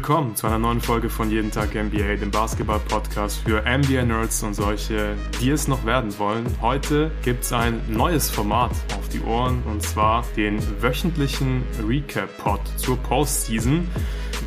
Willkommen zu einer neuen Folge von Jeden Tag NBA, dem Basketball-Podcast für NBA-Nerds und solche, die es noch werden wollen. Heute gibt es ein neues Format auf die Ohren und zwar den wöchentlichen Recap-Pod zur Postseason.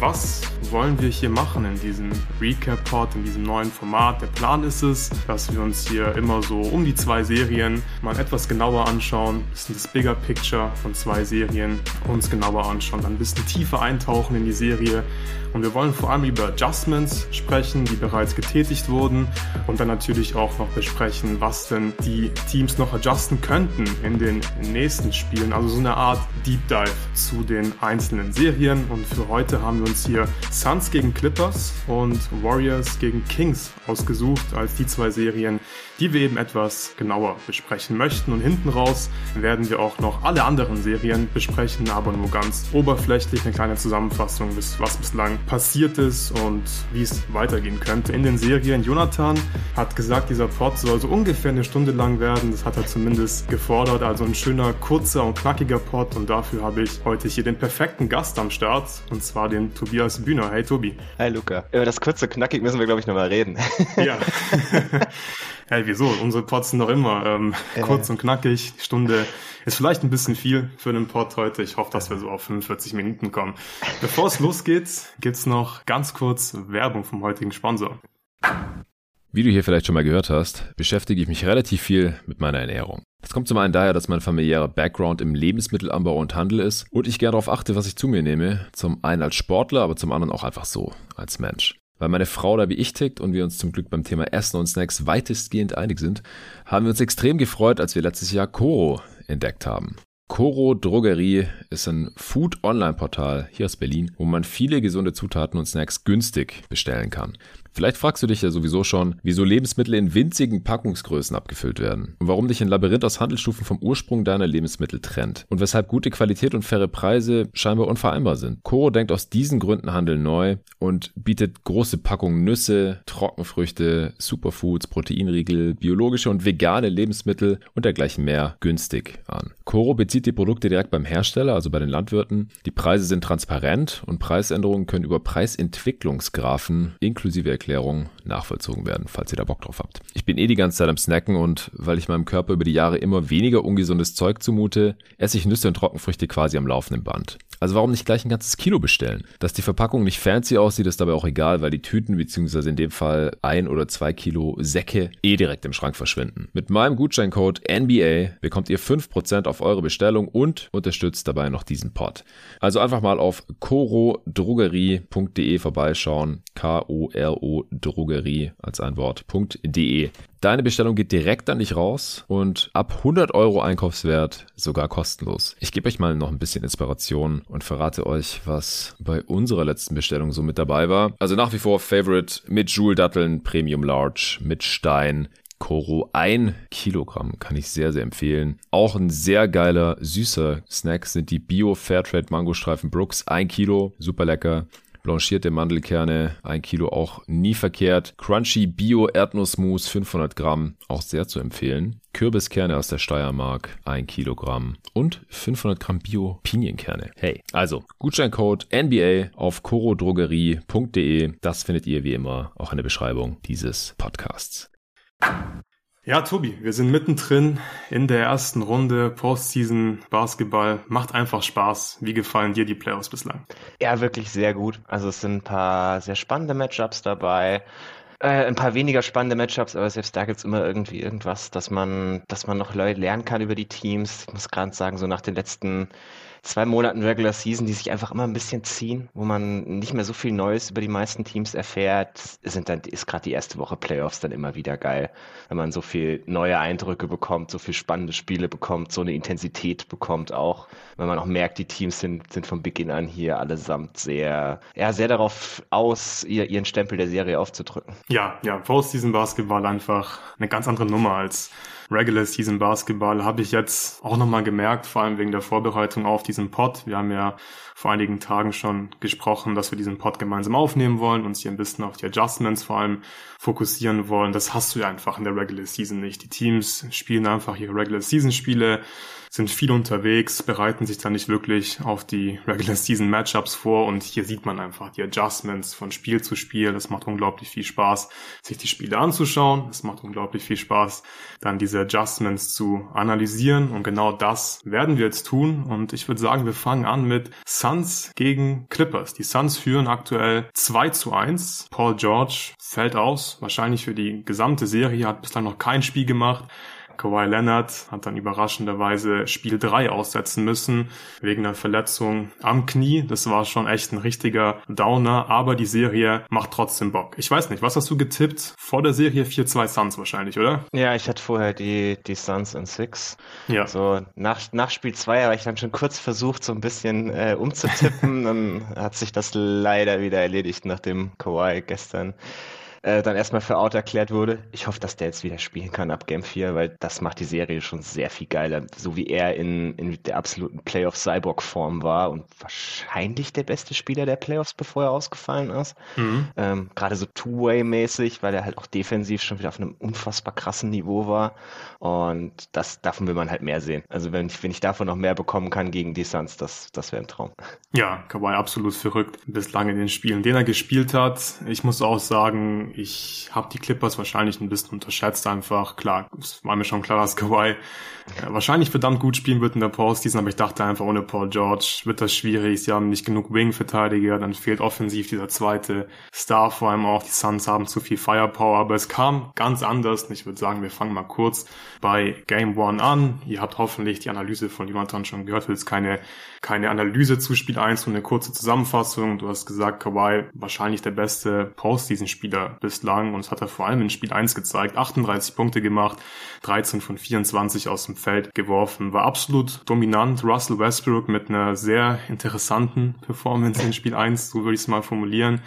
Was wollen wir hier machen in diesem Recap-Pod, in diesem neuen Format? Der Plan ist es, dass wir uns hier immer so um die zwei Serien mal etwas genauer anschauen, ein bisschen das Bigger Picture von zwei Serien uns genauer anschauen, dann ein bisschen tiefer eintauchen in die Serie. Und wir wollen vor allem über Adjustments sprechen, die bereits getätigt wurden und dann natürlich auch noch besprechen, was denn die Teams noch adjusten könnten in den nächsten Spielen. Also so eine Art Deep Dive zu den einzelnen Serien. Und für heute haben wir uns hier Suns gegen Clippers und Warriors gegen Kings ausgesucht als die zwei Serien, die wir eben etwas genauer besprechen möchten. Und hinten raus werden wir auch noch alle anderen Serien besprechen, aber nur ganz oberflächlich eine kleine Zusammenfassung, was bislang passiert ist und wie es weitergehen könnte in den Serien. Jonathan hat gesagt, dieser Pod soll so ungefähr eine Stunde lang werden. Das hat er zumindest gefordert. Also ein schöner, kurzer und knackiger Pod. Und dafür habe ich heute hier den perfekten Gast am Start. Und zwar den Tobias Bühner. Hey Tobi. Hi Luca. Über das kurze knackig müssen wir, glaube ich, nochmal reden. Ja. hey, wieso? Unsere Pods sind doch immer ähm, kurz und knackig. Stunde ist vielleicht ein bisschen viel für einen Pod heute. Ich hoffe, dass wir so auf 45 Minuten kommen. Bevor es losgeht, gibt's noch ganz kurz Werbung vom heutigen Sponsor. Wie du hier vielleicht schon mal gehört hast, beschäftige ich mich relativ viel mit meiner Ernährung. Das kommt zum einen daher, dass mein familiärer Background im Lebensmittelanbau und Handel ist und ich gerne darauf achte, was ich zu mir nehme. Zum einen als Sportler, aber zum anderen auch einfach so, als Mensch. Weil meine Frau da wie ich tickt und wir uns zum Glück beim Thema Essen und Snacks weitestgehend einig sind, haben wir uns extrem gefreut, als wir letztes Jahr Koro entdeckt haben. Koro Drogerie ist ein Food-Online-Portal hier aus Berlin, wo man viele gesunde Zutaten und Snacks günstig bestellen kann. Vielleicht fragst du dich ja sowieso schon, wieso Lebensmittel in winzigen Packungsgrößen abgefüllt werden und warum dich ein Labyrinth aus Handelsstufen vom Ursprung deiner Lebensmittel trennt und weshalb gute Qualität und faire Preise scheinbar unvereinbar sind. Coro denkt aus diesen Gründen Handel neu und bietet große Packungen Nüsse, Trockenfrüchte, Superfoods, Proteinriegel, biologische und vegane Lebensmittel und dergleichen mehr günstig an. Coro bezieht die Produkte direkt beim Hersteller, also bei den Landwirten. Die Preise sind transparent und Preisänderungen können über Preisentwicklungsgrafen inklusive Erklärung nachvollzogen werden, falls ihr da Bock drauf habt. Ich bin eh die ganze Zeit am Snacken und weil ich meinem Körper über die Jahre immer weniger ungesundes Zeug zumute, esse ich Nüsse und Trockenfrüchte quasi am laufenden Band. Also warum nicht gleich ein ganzes Kilo bestellen? Dass die Verpackung nicht fancy aussieht, ist dabei auch egal, weil die Tüten beziehungsweise in dem Fall ein oder zwei Kilo Säcke eh direkt im Schrank verschwinden. Mit meinem Gutscheincode NBA bekommt ihr 5% auf eure Bestellung und unterstützt dabei noch diesen Pod. Also einfach mal auf corodrogerie.de vorbeischauen. K-O-R-O Drogerie als ein Wort.de. Deine Bestellung geht direkt an dich raus und ab 100 Euro Einkaufswert sogar kostenlos. Ich gebe euch mal noch ein bisschen Inspiration und verrate euch, was bei unserer letzten Bestellung so mit dabei war. Also nach wie vor Favorite mit Joule-Datteln, Premium Large, mit Stein, Koro. Ein Kilogramm kann ich sehr, sehr empfehlen. Auch ein sehr geiler, süßer Snack sind die Bio Fairtrade Mangostreifen Brooks. Ein Kilo, super lecker blanchierte Mandelkerne, ein Kilo auch nie verkehrt. Crunchy Bio Erdnussmus 500 Gramm, auch sehr zu empfehlen. Kürbiskerne aus der Steiermark, ein Kilogramm und 500 Gramm Bio Pinienkerne. Hey, also Gutscheincode NBA auf corodrogerie.de. Das findet ihr wie immer auch in der Beschreibung dieses Podcasts. Ja, Tobi, wir sind mittendrin in der ersten Runde Postseason Basketball. Macht einfach Spaß. Wie gefallen dir die Playoffs bislang? Ja, wirklich sehr gut. Also es sind ein paar sehr spannende Matchups dabei. Äh, ein paar weniger spannende Matchups, aber selbst da gibt's immer irgendwie irgendwas, dass man, dass man noch lernen kann über die Teams. Ich muss gerade sagen, so nach den letzten zwei Monaten Regular Season, die sich einfach immer ein bisschen ziehen, wo man nicht mehr so viel Neues über die meisten Teams erfährt, sind dann, ist gerade die erste Woche Playoffs dann immer wieder geil, wenn man so viel neue Eindrücke bekommt, so viel spannende Spiele bekommt, so eine Intensität bekommt auch, wenn man auch merkt, die Teams sind, sind von Beginn an hier allesamt sehr, ja, sehr darauf aus, ihr, ihren Stempel der Serie aufzudrücken. Ja, ja, Postseason Basketball einfach eine ganz andere Nummer als Regular Season Basketball habe ich jetzt auch nochmal gemerkt, vor allem wegen der Vorbereitung auf diesen Pod. Wir haben ja vor einigen Tagen schon gesprochen, dass wir diesen Pod gemeinsam aufnehmen wollen, uns hier ein bisschen auf die Adjustments vor allem fokussieren wollen. Das hast du ja einfach in der Regular Season nicht. Die Teams spielen einfach ihre Regular Season Spiele, sind viel unterwegs, bereiten sich dann nicht wirklich auf die Regular Season Matchups vor und hier sieht man einfach die Adjustments von Spiel zu Spiel. Das macht unglaublich viel Spaß, sich die Spiele anzuschauen. Es macht unglaublich viel Spaß, dann diese Adjustments zu analysieren und genau das werden wir jetzt tun und ich würde sagen, wir fangen an mit Suns gegen Clippers. Die Suns führen aktuell 2 zu 1. Paul George fällt aus, wahrscheinlich für die gesamte Serie, hat bislang noch kein Spiel gemacht. Kawhi Leonard hat dann überraschenderweise Spiel 3 aussetzen müssen, wegen einer Verletzung am Knie. Das war schon echt ein richtiger Downer, aber die Serie macht trotzdem Bock. Ich weiß nicht, was hast du getippt? Vor der Serie 4-2 Suns wahrscheinlich, oder? Ja, ich hatte vorher die, die Suns in 6. Ja. So nach, nach Spiel 2 habe ich dann schon kurz versucht, so ein bisschen äh, umzutippen. dann hat sich das leider wieder erledigt, nachdem Kawhi gestern äh, dann erstmal für out erklärt wurde. Ich hoffe, dass der jetzt wieder spielen kann ab Game 4, weil das macht die Serie schon sehr viel geiler. So wie er in, in der absoluten Playoff-Cyborg-Form war und wahrscheinlich der beste Spieler der Playoffs, bevor er ausgefallen ist. Mhm. Ähm, Gerade so Two-Way-mäßig, weil er halt auch defensiv schon wieder auf einem unfassbar krassen Niveau war. Und das, davon will man halt mehr sehen. Also wenn ich, wenn ich davon noch mehr bekommen kann gegen die Suns, das, das wäre ein Traum. Ja, Kawhi absolut verrückt. Bislang in den Spielen, den er gespielt hat. Ich muss auch sagen, ich habe die Clippers wahrscheinlich ein bisschen unterschätzt einfach. Klar, es war mir schon klar, dass Kawhi äh, wahrscheinlich verdammt gut spielen wird in der Postseason, aber ich dachte einfach, ohne Paul George wird das schwierig. Sie haben nicht genug Wing-Verteidiger, dann fehlt offensiv dieser zweite Star, vor allem auch die Suns haben zu viel Firepower, aber es kam ganz anders ich würde sagen, wir fangen mal kurz bei Game One an. Ihr habt hoffentlich die Analyse von Jonathan schon gehört, will jetzt keine, keine Analyse zu Spiel 1 und eine kurze Zusammenfassung. Du hast gesagt, Kawhi wahrscheinlich der beste Postseason-Spieler bislang und das hat er vor allem in Spiel 1 gezeigt. 38 Punkte gemacht, 13 von 24 aus dem Feld geworfen, war absolut dominant. Russell Westbrook mit einer sehr interessanten Performance in Spiel 1, so würde ich es mal formulieren.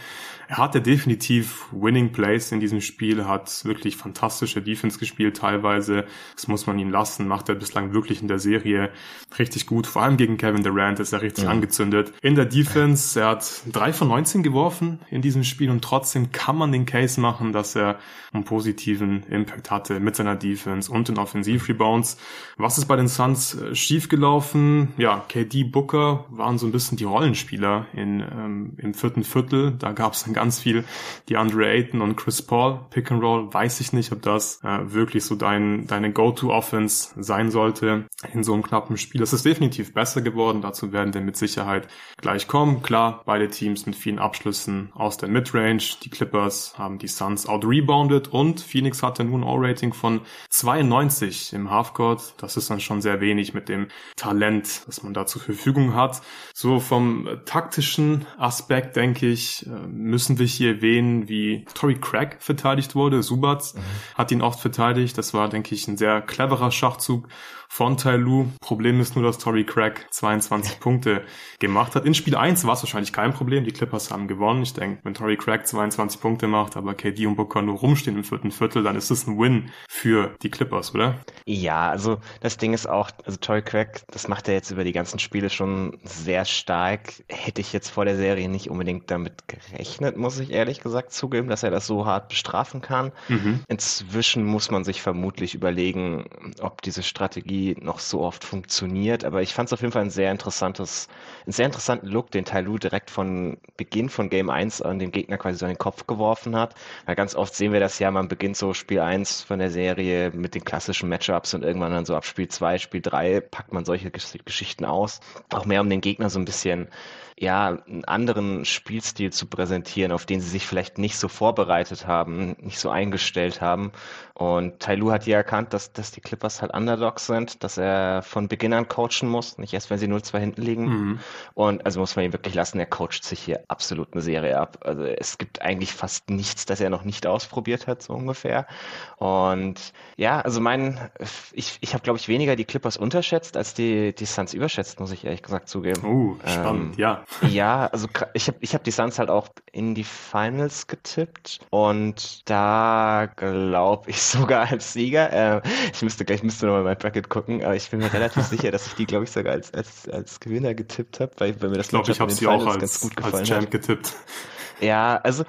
Er hatte definitiv Winning Plays in diesem Spiel, hat wirklich fantastische Defense gespielt teilweise. Das muss man ihm lassen, macht er bislang wirklich in der Serie richtig gut. Vor allem gegen Kevin Durant ist er richtig ja. angezündet. In der Defense, er hat drei von 19 geworfen in diesem Spiel und trotzdem kann man den Case machen, dass er einen positiven Impact hatte mit seiner Defense und den Offensivrebounds. Was ist bei den Suns äh, schiefgelaufen? Ja, KD Booker waren so ein bisschen die Rollenspieler in, ähm, im vierten Viertel. Da gab es ganz viel die Andre Ayton und Chris Paul Pick and Roll. Weiß ich nicht, ob das äh, wirklich so dein, deine Go-To-Offense sein sollte in so einem knappen Spiel. Es ist definitiv besser geworden. Dazu werden wir mit Sicherheit gleich kommen. Klar, beide Teams mit vielen Abschlüssen aus der Midrange. Die Clippers haben die Suns out-rebounded und Phoenix hatte nun ein All-Rating von 92 im Halfcourt. Das ist dann schon sehr wenig mit dem Talent, das man da zur Verfügung hat. So vom taktischen Aspekt denke ich, äh, müssen müssen wir hier erwähnen, wie Tory Craig verteidigt wurde. Subats mhm. hat ihn oft verteidigt. Das war, denke ich, ein sehr cleverer Schachzug von Tai Lu. Problem ist nur, dass Tory Craig 22 Punkte gemacht hat. In Spiel 1 war es wahrscheinlich kein Problem. Die Clippers haben gewonnen. Ich denke, wenn Tory Craig 22 Punkte macht, aber KD und Booker nur rumstehen im vierten Viertel, dann ist das ein Win für die Clippers, oder? Ja, also das Ding ist auch, also Tory Craig, das macht er jetzt über die ganzen Spiele schon sehr stark. Hätte ich jetzt vor der Serie nicht unbedingt damit gerechnet, muss ich ehrlich gesagt zugeben, dass er das so hart bestrafen kann. Mhm. Inzwischen muss man sich vermutlich überlegen, ob diese Strategie Strategie noch so oft funktioniert. Aber ich fand es auf jeden Fall ein sehr interessantes, einen sehr interessanten Look, den Tai direkt von Beginn von Game 1 an den Gegner quasi so in den Kopf geworfen hat. Weil ganz oft sehen wir das ja, man beginnt so Spiel 1 von der Serie mit den klassischen Matchups und irgendwann dann so ab Spiel 2, Spiel 3 packt man solche Geschichten aus. Auch mehr um den Gegner so ein bisschen ja, einen anderen Spielstil zu präsentieren, auf den sie sich vielleicht nicht so vorbereitet haben, nicht so eingestellt haben. Und Tailu hat ja erkannt, dass, dass die Clippers halt Underdogs sind, dass er von Beginn an coachen muss, nicht erst, wenn sie 0-2 hinten liegen. Mhm. Und also muss man ihn wirklich lassen, er coacht sich hier absolut eine Serie ab. Also es gibt eigentlich fast nichts, das er noch nicht ausprobiert hat, so ungefähr. Und ja, also mein, ich, ich habe, glaube ich, weniger die Clippers unterschätzt, als die, die Suns überschätzt, muss ich ehrlich gesagt zugeben. Oh, spannend, ähm, ja. Ja, also ich habe ich hab die Suns halt auch in die Finals getippt und da glaube ich sogar als Sieger. Äh, ich müsste gleich müsste nochmal mein Bracket gucken, aber ich bin mir relativ sicher, dass ich die, glaube ich, sogar als, als, als Gewinner getippt habe, weil, weil mir das ich glaube, ich habe sie auch als, ganz gut gefallen als Champ hat. getippt. Ja, also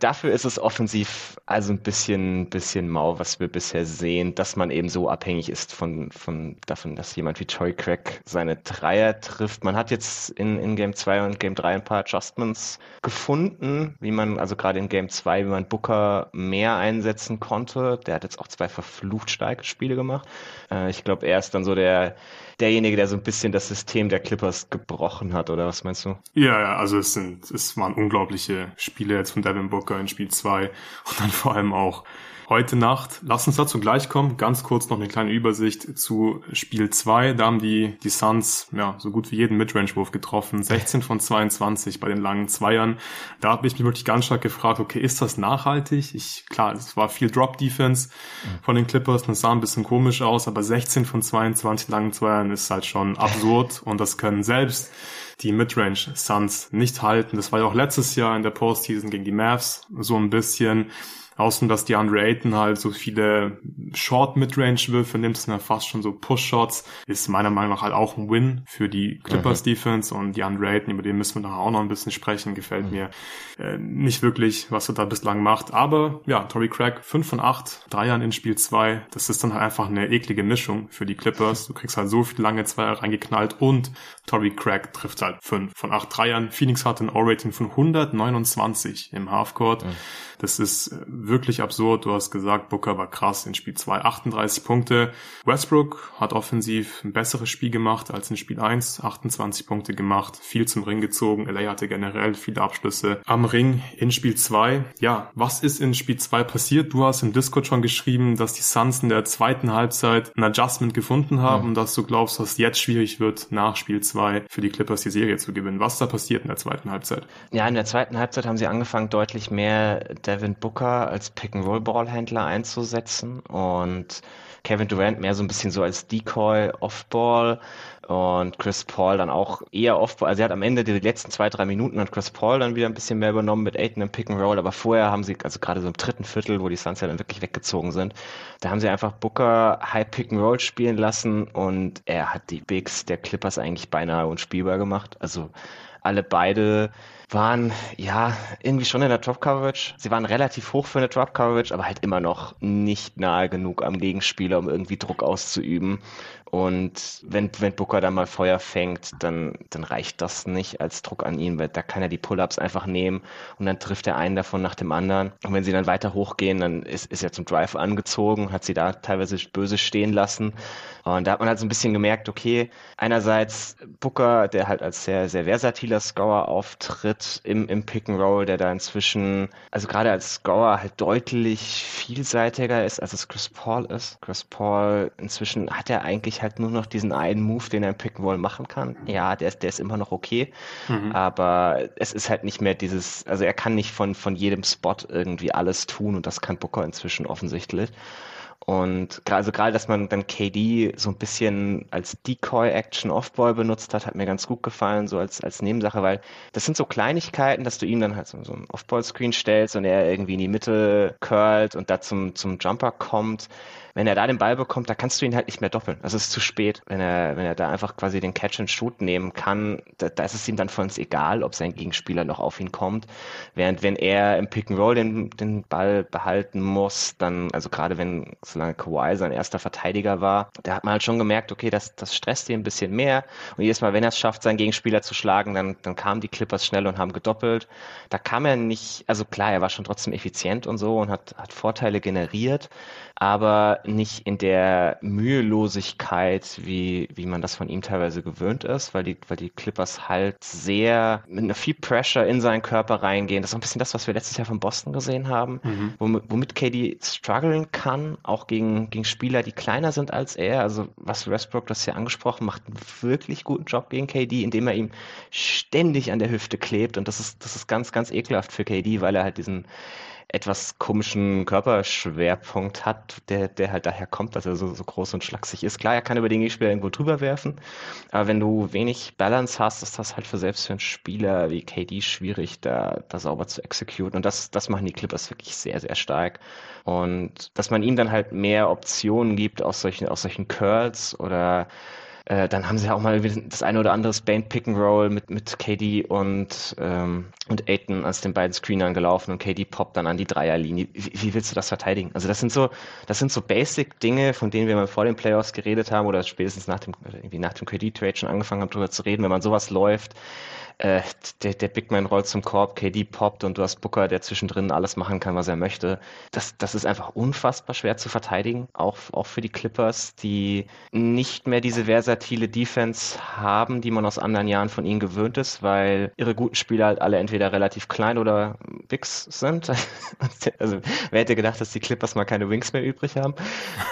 dafür ist es offensiv also ein bisschen, bisschen mau, was wir bisher sehen, dass man eben so abhängig ist von, von davon, dass jemand wie Troy Craig seine Dreier trifft. Man hat jetzt in, in Game 2 und Game 3 ein paar Adjustments gefunden, wie man, also gerade in Game 2, wie man Booker mehr einsetzen konnte. Der hat jetzt auch zwei verflucht starke Spiele gemacht. Äh, ich glaube, er ist dann so der, derjenige, der so ein bisschen das System der Clippers gebrochen hat, oder was meinst du? Ja, ja, also es sind, es waren unglaubliche Spiele jetzt von Devin Booker in Spiel 2 und dann vor allem auch heute Nacht. Lass uns dazu gleich kommen. Ganz kurz noch eine kleine Übersicht zu Spiel 2. Da haben die, die Suns ja so gut wie jeden Midrange-Wurf getroffen. 16 von 22 bei den langen Zweiern. Da habe ich mich wirklich ganz stark gefragt, okay, ist das nachhaltig? Ich, klar, es war viel Drop-Defense von den Clippers. Das sah ein bisschen komisch aus, aber 16 von 22 langen Zweiern ist halt schon absurd und das können selbst die Midrange Suns nicht halten. Das war ja auch letztes Jahr in der Postseason gegen die Mavs so ein bisschen. Außen, dass die Andre Ayton halt so viele Short-Midrange-Würfe nimmt, sind ja fast schon so Push-Shots, ist meiner Meinung nach halt auch ein Win für die Clippers-Defense mhm. und die Andre Ayton, über den müssen wir nachher auch noch ein bisschen sprechen, gefällt mhm. mir äh, nicht wirklich, was er da bislang macht. Aber ja, Tory Craig, 5 von 8 Dreiern in Spiel 2, das ist dann halt einfach eine eklige Mischung für die Clippers. Du kriegst halt so viele lange Zweier reingeknallt und Tory Craig trifft halt 5 von 8 Dreiern. Phoenix hat ein O-Rating von 129 im Halfcourt. Mhm. Das ist äh, wirklich absurd. Du hast gesagt, Booker war krass in Spiel 2, 38 Punkte. Westbrook hat offensiv ein besseres Spiel gemacht als in Spiel 1, 28 Punkte gemacht, viel zum Ring gezogen. LA hatte generell viele Abschlüsse am Ring in Spiel 2. Ja, was ist in Spiel 2 passiert? Du hast im Discord schon geschrieben, dass die Suns in der zweiten Halbzeit ein Adjustment gefunden haben mhm. dass du glaubst, dass jetzt schwierig wird, nach Spiel 2 für die Clippers die Serie zu gewinnen. Was da passiert in der zweiten Halbzeit? Ja, in der zweiten Halbzeit haben sie angefangen, deutlich mehr Devin Booker als Pick-and-Roll-Ballhändler einzusetzen und Kevin Durant mehr so ein bisschen so als Decoy Off-Ball und Chris Paul dann auch eher Off-Ball. Also er hat am Ende die letzten zwei, drei Minuten hat Chris Paul dann wieder ein bisschen mehr übernommen mit Aiden im Pick-and-Roll, aber vorher haben sie, also gerade so im dritten Viertel, wo die Suns ja dann wirklich weggezogen sind, da haben sie einfach Booker High Pick-and-Roll spielen lassen und er hat die Bigs der Clippers eigentlich beinahe unspielbar gemacht. Also alle beide waren ja irgendwie schon in der Drop Coverage. Sie waren relativ hoch für eine Drop Coverage, aber halt immer noch nicht nahe genug am Gegenspieler, um irgendwie Druck auszuüben. Und wenn, wenn Booker dann mal Feuer fängt, dann, dann reicht das nicht als Druck an ihn, weil da kann er die Pull-ups einfach nehmen und dann trifft er einen davon nach dem anderen. Und wenn sie dann weiter hochgehen, dann ist, ist er zum Drive angezogen, hat sie da teilweise böse stehen lassen. Und da hat man halt so ein bisschen gemerkt, okay, einerseits Booker, der halt als sehr, sehr versatiler Scorer auftritt im, im Pick and Roll, der da inzwischen, also gerade als Scorer halt deutlich vielseitiger ist, als es Chris Paul ist. Chris Paul inzwischen hat er eigentlich halt nur noch diesen einen Move, den er im Pick and Roll machen kann. Ja, der ist, der ist immer noch okay, mhm. aber es ist halt nicht mehr dieses, also er kann nicht von, von jedem Spot irgendwie alles tun und das kann Booker inzwischen offensichtlich. Und also gerade, dass man dann KD so ein bisschen als Decoy-Action Offball benutzt hat, hat mir ganz gut gefallen, so als, als Nebensache, weil das sind so Kleinigkeiten, dass du ihm dann halt so, so einen Offball-Screen stellst und er irgendwie in die Mitte curlt und da zum, zum Jumper kommt wenn er da den Ball bekommt, da kannst du ihn halt nicht mehr doppeln. Das ist zu spät. Wenn er, wenn er da einfach quasi den Catch and Shoot nehmen kann, da, da ist es ihm dann von uns egal, ob sein Gegenspieler noch auf ihn kommt. Während wenn er im Pick and Roll den, den Ball behalten muss, dann, also gerade wenn, solange Kawhi sein erster Verteidiger war, da hat man halt schon gemerkt, okay, das, das stresst ihn ein bisschen mehr. Und jedes Mal, wenn er es schafft, seinen Gegenspieler zu schlagen, dann, dann kamen die Clippers schnell und haben gedoppelt. Da kam er nicht, also klar, er war schon trotzdem effizient und so und hat, hat Vorteile generiert aber nicht in der Mühelosigkeit, wie, wie man das von ihm teilweise gewöhnt ist, weil die, weil die Clippers halt sehr mit einer viel Pressure in seinen Körper reingehen. Das ist ein bisschen das, was wir letztes Jahr von Boston gesehen haben, mhm. womit, womit KD strugglen kann, auch gegen, gegen Spieler, die kleiner sind als er. Also was Westbrook das hier angesprochen, macht einen wirklich guten Job gegen KD, indem er ihm ständig an der Hüfte klebt und das ist, das ist ganz, ganz ekelhaft für KD, weil er halt diesen etwas komischen Körperschwerpunkt hat, der, der halt daher kommt, dass er so, so groß und schlaksig ist. Klar, er kann über den Gegenspieler irgendwo drüber werfen, aber wenn du wenig Balance hast, ist das halt für selbst für einen Spieler wie KD schwierig, da, da sauber zu exekutieren. Und das, das machen die Clippers wirklich sehr, sehr stark. Und dass man ihm dann halt mehr Optionen gibt aus solchen, aus solchen Curls oder Äh, dann haben sie auch mal das eine oder andere Spain Pick and Roll mit, mit KD und, ähm, und Aiton als den beiden Screenern gelaufen und KD poppt dann an die Dreierlinie. Wie, wie willst du das verteidigen? Also das sind so, das sind so Basic-Dinge, von denen wir mal vor den Playoffs geredet haben oder spätestens nach dem, irgendwie nach dem KD-Trade schon angefangen haben, darüber zu reden. Wenn man sowas läuft, äh, der, der Big Man rollt zum Korb, KD poppt und du hast Booker, der zwischendrin alles machen kann, was er möchte. Das, das ist einfach unfassbar schwer zu verteidigen, auch, auch für die Clippers, die nicht mehr diese versatile Defense haben, die man aus anderen Jahren von ihnen gewöhnt ist, weil ihre guten Spieler halt alle entweder relativ klein oder Bigs sind. also wer hätte gedacht, dass die Clippers mal keine Wings mehr übrig haben.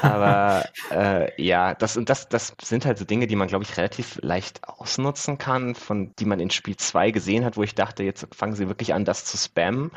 Aber äh, ja, das, das, das sind halt so Dinge, die man, glaube ich, relativ leicht ausnutzen kann, von die man in Spielen Spiel 2 gesehen hat, wo ich dachte, jetzt fangen sie wirklich an, das zu spammen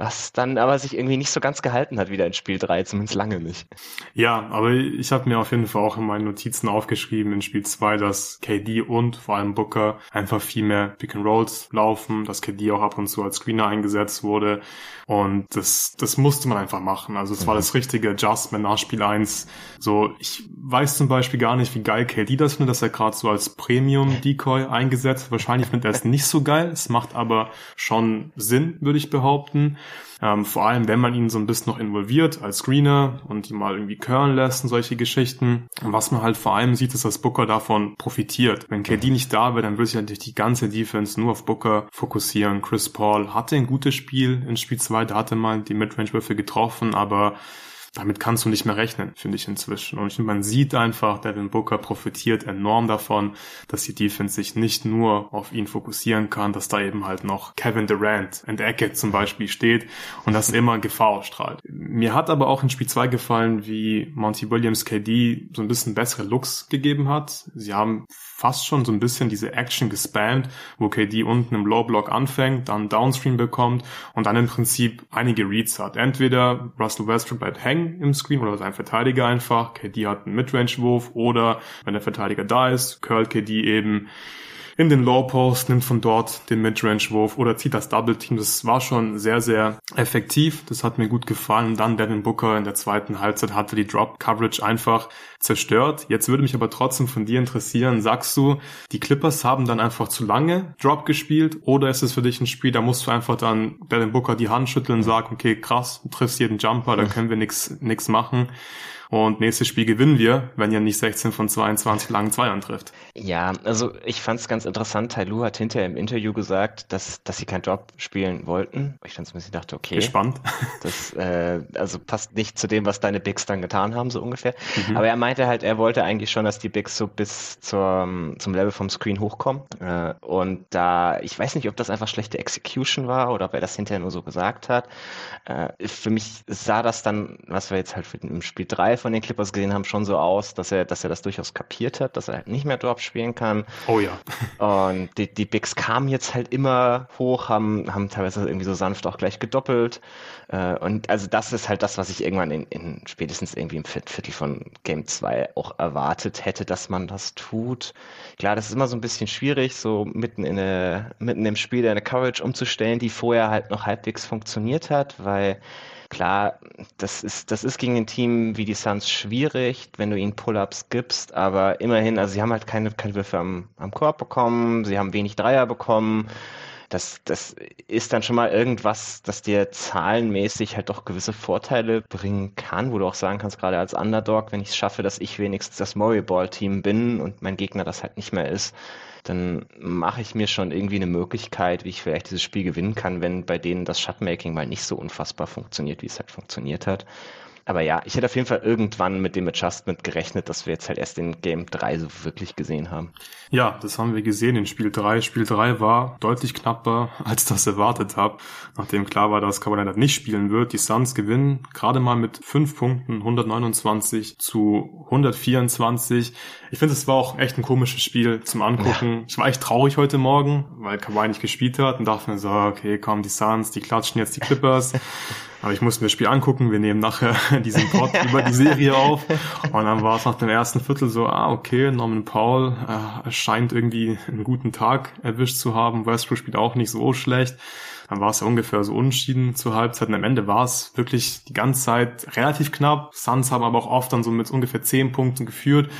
was dann aber sich irgendwie nicht so ganz gehalten hat wieder in Spiel 3, zumindest lange nicht. Ja, aber ich habe mir auf jeden Fall auch in meinen Notizen aufgeschrieben in Spiel 2, dass KD und vor allem Booker einfach viel mehr Pick and Rolls laufen, dass KD auch ab und zu als Screener eingesetzt wurde und das, das musste man einfach machen. Also es mhm. war das richtige Adjustment nach Spiel 1. So, ich weiß zum Beispiel gar nicht, wie geil KD das findet, dass er gerade so als Premium-Decoy eingesetzt. Wahrscheinlich findet er es nicht so geil. Es macht aber schon Sinn, würde ich behaupten. Ähm, vor allem, wenn man ihn so ein bisschen noch involviert als Screener und ihn mal irgendwie curlen lässt und solche Geschichten. Und was man halt vor allem sieht, ist, dass Booker davon profitiert. Wenn KD nicht da wäre, dann würde sich natürlich die ganze Defense nur auf Booker fokussieren. Chris Paul hatte ein gutes Spiel in Spiel 2, da hatte mal die Midrange-Würfe getroffen, aber damit kannst du nicht mehr rechnen, finde ich inzwischen. Und man sieht einfach, Devin Booker profitiert enorm davon, dass die Defense sich nicht nur auf ihn fokussieren kann, dass da eben halt noch Kevin Durant und Ecke zum Beispiel steht und das immer Gefahr ausstrahlt. Mir hat aber auch in Spiel 2 gefallen, wie Monty Williams KD so ein bisschen bessere Looks gegeben hat. Sie haben fast schon so ein bisschen diese Action gespammt, wo KD unten im Low Block anfängt, dann Downstream bekommt und dann im Prinzip einige Reads hat. Entweder Russell Westbrook bleibt hängen im Screen oder sein Verteidiger einfach, KD hat einen Midrange-Wurf oder wenn der Verteidiger da ist, curlt KD eben in den Low Post, nimmt von dort den Midrange-Wurf oder zieht das Double Team. Das war schon sehr, sehr effektiv. Das hat mir gut gefallen. Und dann Devin Booker in der zweiten Halbzeit hatte die Drop Coverage einfach zerstört. Jetzt würde mich aber trotzdem von dir interessieren, sagst du, die Clippers haben dann einfach zu lange Drop gespielt oder ist es für dich ein Spiel, da musst du einfach dann Devin Booker die Hand schütteln und sagen, okay, krass, du triffst jeden Jumper, da können wir nichts machen. Und nächstes Spiel gewinnen wir, wenn ihr nicht 16 von 22 langen Zweiern trifft. Ja, also ich fand es ganz interessant. Tai Lu hat hinterher im Interview gesagt, dass, dass sie keinen Job spielen wollten. Ich fand es ein bisschen dachte, okay. Gespannt. Das äh, also passt nicht zu dem, was deine Bigs dann getan haben, so ungefähr. Mhm. Aber er meinte halt, er wollte eigentlich schon, dass die Bigs so bis zur, zum Level vom Screen hochkommen. Äh, und da, ich weiß nicht, ob das einfach schlechte Execution war oder ob er das hinterher nur so gesagt hat. Äh, für mich sah das dann, was wir jetzt halt im Spiel 3 von den Clippers gesehen haben, schon so aus, dass er, dass er das durchaus kapiert hat, dass er halt nicht mehr Drop spielen kann. Oh ja. Und die, die Bigs kamen jetzt halt immer hoch, haben, haben teilweise irgendwie so sanft auch gleich gedoppelt. Äh, und also das ist halt das, was ich irgendwann in, in spätestens irgendwie im Viertel von Game 2 auch erwartet hätte, dass man das tut. Klar, das ist immer so ein bisschen schwierig, so mitten in eine, mitten im Spiel eine Coverage umzustellen, die vorher halt noch halbwegs funktioniert hat, weil Klar, das ist, das ist gegen ein Team wie die Suns schwierig, wenn du ihnen Pull-ups gibst, aber immerhin, also sie haben halt keine, keine Würfe am, am Korb bekommen, sie haben wenig Dreier bekommen. Das, das ist dann schon mal irgendwas, das dir zahlenmäßig halt doch gewisse Vorteile bringen kann, wo du auch sagen kannst, gerade als Underdog, wenn ich es schaffe, dass ich wenigstens das Murray-Ball-Team bin und mein Gegner das halt nicht mehr ist, dann mache ich mir schon irgendwie eine Möglichkeit, wie ich vielleicht dieses Spiel gewinnen kann, wenn bei denen das Shotmaking mal nicht so unfassbar funktioniert, wie es halt funktioniert hat. Aber ja, ich hätte auf jeden Fall irgendwann mit dem Adjustment gerechnet, dass wir jetzt halt erst in Game 3 so wirklich gesehen haben. Ja, das haben wir gesehen in Spiel 3. Spiel 3 war deutlich knapper, als das erwartet habe. Nachdem klar war, dass Carolina nicht spielen wird. Die Suns gewinnen gerade mal mit 5 Punkten, 129 zu 124. Ich finde, es war auch echt ein komisches Spiel zum Angucken. Ja. Ich war echt traurig heute Morgen, weil Kawhi nicht gespielt hat und dachte mir so, okay, komm, die Suns, die klatschen jetzt die Clippers. Aber ich musste mir das Spiel angucken. Wir nehmen nachher diesen Pod über die Serie auf. Und dann war es nach dem ersten Viertel so, ah, okay, Norman Paul äh, scheint irgendwie einen guten Tag erwischt zu haben. Westbrook spielt auch nicht so schlecht. Dann war es ja ungefähr so unschieden zur Halbzeit. Und am Ende war es wirklich die ganze Zeit relativ knapp. Suns haben aber auch oft dann so mit ungefähr zehn Punkten geführt.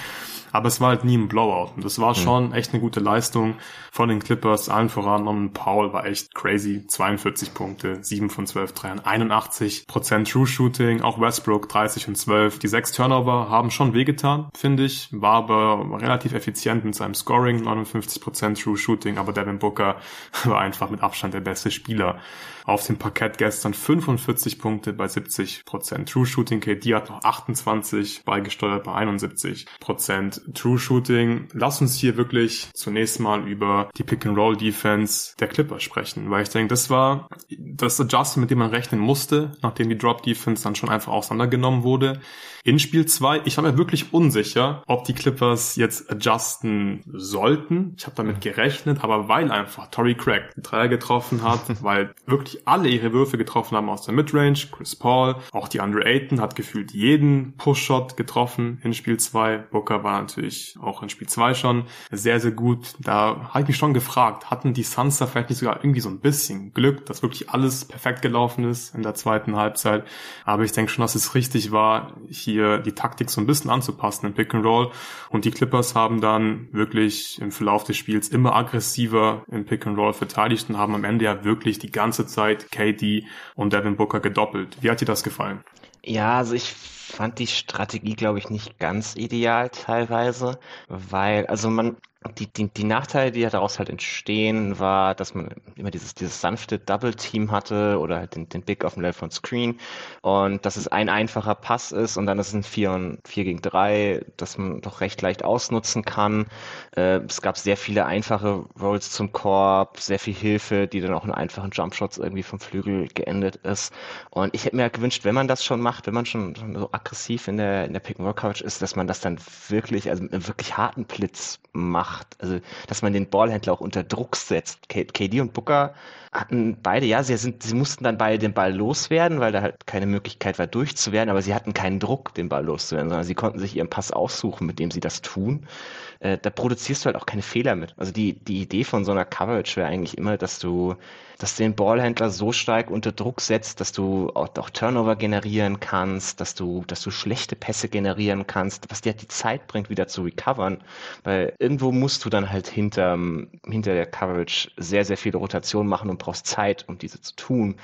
Aber es war halt nie ein Blowout. Und das war hm. schon echt eine gute Leistung von den Clippers, allen voran. Und Paul war echt crazy. 42 Punkte, 7 von 12 Dreiern, 81% True Shooting, auch Westbrook 30 und 12. Die sechs Turnover haben schon wehgetan, finde ich, war aber relativ effizient mit seinem Scoring, 59% True Shooting, aber Devin Booker war einfach mit Abstand der beste Spieler auf dem Parkett gestern 45 Punkte bei 70% True Shooting. KD hat noch 28 beigesteuert bei 71% True Shooting. Lass uns hier wirklich zunächst mal über die Pick and Roll Defense der Clippers sprechen, weil ich denke, das war das Adjustment, mit dem man rechnen musste, nachdem die Drop Defense dann schon einfach auseinandergenommen wurde. In Spiel 2, ich war mir wirklich unsicher, ob die Clippers jetzt adjusten sollten. Ich habe damit gerechnet, aber weil einfach Torrey Craig die Dreier getroffen hat, weil wirklich alle ihre Würfe getroffen haben aus der Midrange, Chris Paul, auch die Andre Ayton hat gefühlt jeden Push-Shot getroffen in Spiel 2. Booker war natürlich auch in Spiel 2 schon sehr, sehr gut. Da habe ich mich schon gefragt, hatten die Suns da vielleicht nicht sogar irgendwie so ein bisschen Glück, dass wirklich alles perfekt gelaufen ist in der zweiten Halbzeit. Aber ich denke schon, dass es richtig war, hier hier die Taktik so ein bisschen anzupassen im Pick and Roll. Und die Clippers haben dann wirklich im Verlauf des Spiels immer aggressiver im Pick and Roll verteidigt und haben am Ende ja wirklich die ganze Zeit KD und Devin Booker gedoppelt. Wie hat dir das gefallen? Ja, also ich fand die Strategie, glaube ich, nicht ganz ideal teilweise, weil, also man, die, die, die Nachteile, die daraus halt entstehen, war, dass man immer dieses, dieses sanfte Double-Team hatte oder halt den, den Big auf dem Level von Screen und dass es ein einfacher Pass ist und dann ist es ein 4 und 4 gegen 3, das man doch recht leicht ausnutzen kann. Äh, es gab sehr viele einfache Rolls zum Korb, sehr viel Hilfe, die dann auch in einfachen Jumpshots irgendwie vom Flügel geendet ist. Und ich hätte mir halt gewünscht, wenn man das schon macht, wenn man schon, schon so aggressiv in der, in der Pick-and-Roll-Coverage ist, dass man das dann wirklich, also mit einem wirklich harten Blitz macht macht. Also, dass man den Ballhändler auch unter Druck setzt. KD und Booker hatten beide, ja, sie, sind, sie mussten dann beide den Ball loswerden, weil da halt keine Möglichkeit war, durchzuwerden, aber sie hatten keinen Druck, den Ball loszuwerden, sondern sie konnten sich ihren Pass aussuchen, mit dem sie das tun. Äh, da produzierst du halt auch keine Fehler mit. Also die, die Idee von so einer Coverage wäre eigentlich immer, dass du dass du den Ballhändler so stark unter Druck setzt, dass du auch, auch, Turnover generieren kannst, dass du, dass du schlechte Pässe generieren kannst, was dir die Zeit bringt, wieder zu recovern. Weil irgendwo musst du dann halt hinter, hinter der Coverage sehr, sehr viele Rotation machen und brauchst Zeit, um diese zu tun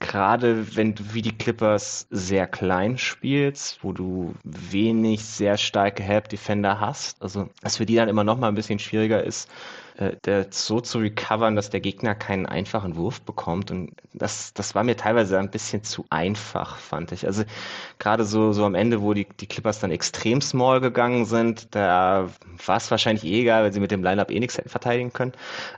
gerade wenn du wie die Clippers sehr klein spielst, wo du wenig sehr starke Help Defender hast, also dass für die dann immer noch mal ein bisschen schwieriger ist, äh, so zu recovern, dass der Gegner keinen einfachen Wurf bekommt. Und das, das war mir teilweise ein bisschen zu einfach, fand ich. Also gerade so, so am Ende, wo die, die Clippers dann extrem small gegangen sind, da war es wahrscheinlich eh egal, weil sie mit dem Lineup eh nichts hätten verteidigen können.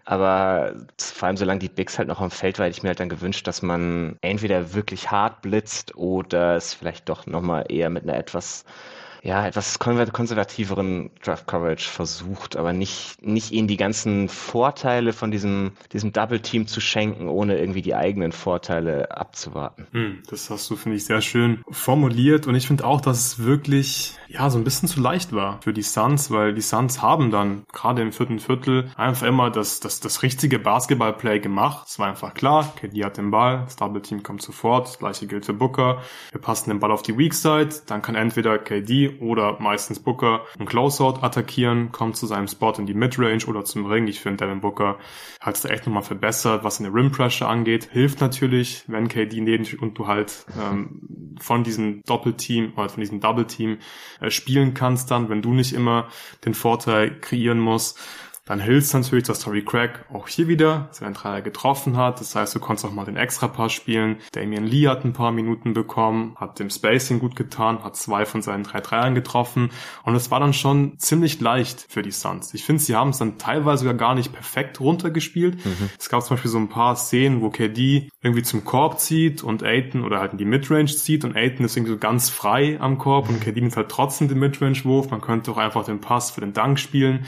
Aber vor allem solange die Bigs halt noch am Feld war, hätte ich mir halt dann gewünscht, dass man entweder wirklich hart blitzt oder es vielleicht doch nochmal eher mit einer etwas ja, etwas konservativeren Draft Coverage versucht, aber nicht, nicht ihnen die ganzen Vorteile von diesem, diesem Double Team zu schenken, ohne irgendwie die eigenen Vorteile abzuwarten. Hm, das hast du, finde ich, sehr schön formuliert und ich finde auch, dass es wirklich, ja, so ein bisschen zu leicht war für die Suns, weil die Suns haben dann gerade im vierten Viertel einfach immer das, das, das richtige Basketballplay gemacht. Es war einfach klar, KD hat den Ball, das Double Team kommt sofort, das gleiche gilt für Booker. Wir passen den Ball auf die Weak Side, dann kann entweder KD oder meistens Booker einen Closeout attackieren, kommt zu seinem Spot in die Midrange oder zum Ring. Ich finde, Devin Booker hat es da echt nochmal verbessert, was in der Rim Pressure angeht. Hilft natürlich, wenn KD neben und du halt ähm, von diesem Doppelteam oder von diesem Double Team äh, spielen kannst dann, wenn du nicht immer den Vorteil kreieren musst. Dann hilft natürlich, dass Tory Craig auch hier wieder seinen Dreier getroffen hat. Das heißt, du konntest auch mal den Extrapass spielen. Damian Lee hat ein paar Minuten bekommen, hat dem Spacing gut getan, hat zwei von seinen drei Dreiern getroffen. Und es war dann schon ziemlich leicht für die Suns. Ich finde, sie haben es dann teilweise sogar gar nicht perfekt runtergespielt. Mhm. Es gab zum Beispiel so ein paar Szenen, wo KD irgendwie zum Korb zieht und Aiton oder halt in die Midrange zieht und Aiton ist irgendwie so ganz frei am Korb und KD nimmt halt trotzdem den Midrange-Wurf. Man könnte auch einfach den Pass für den Dank spielen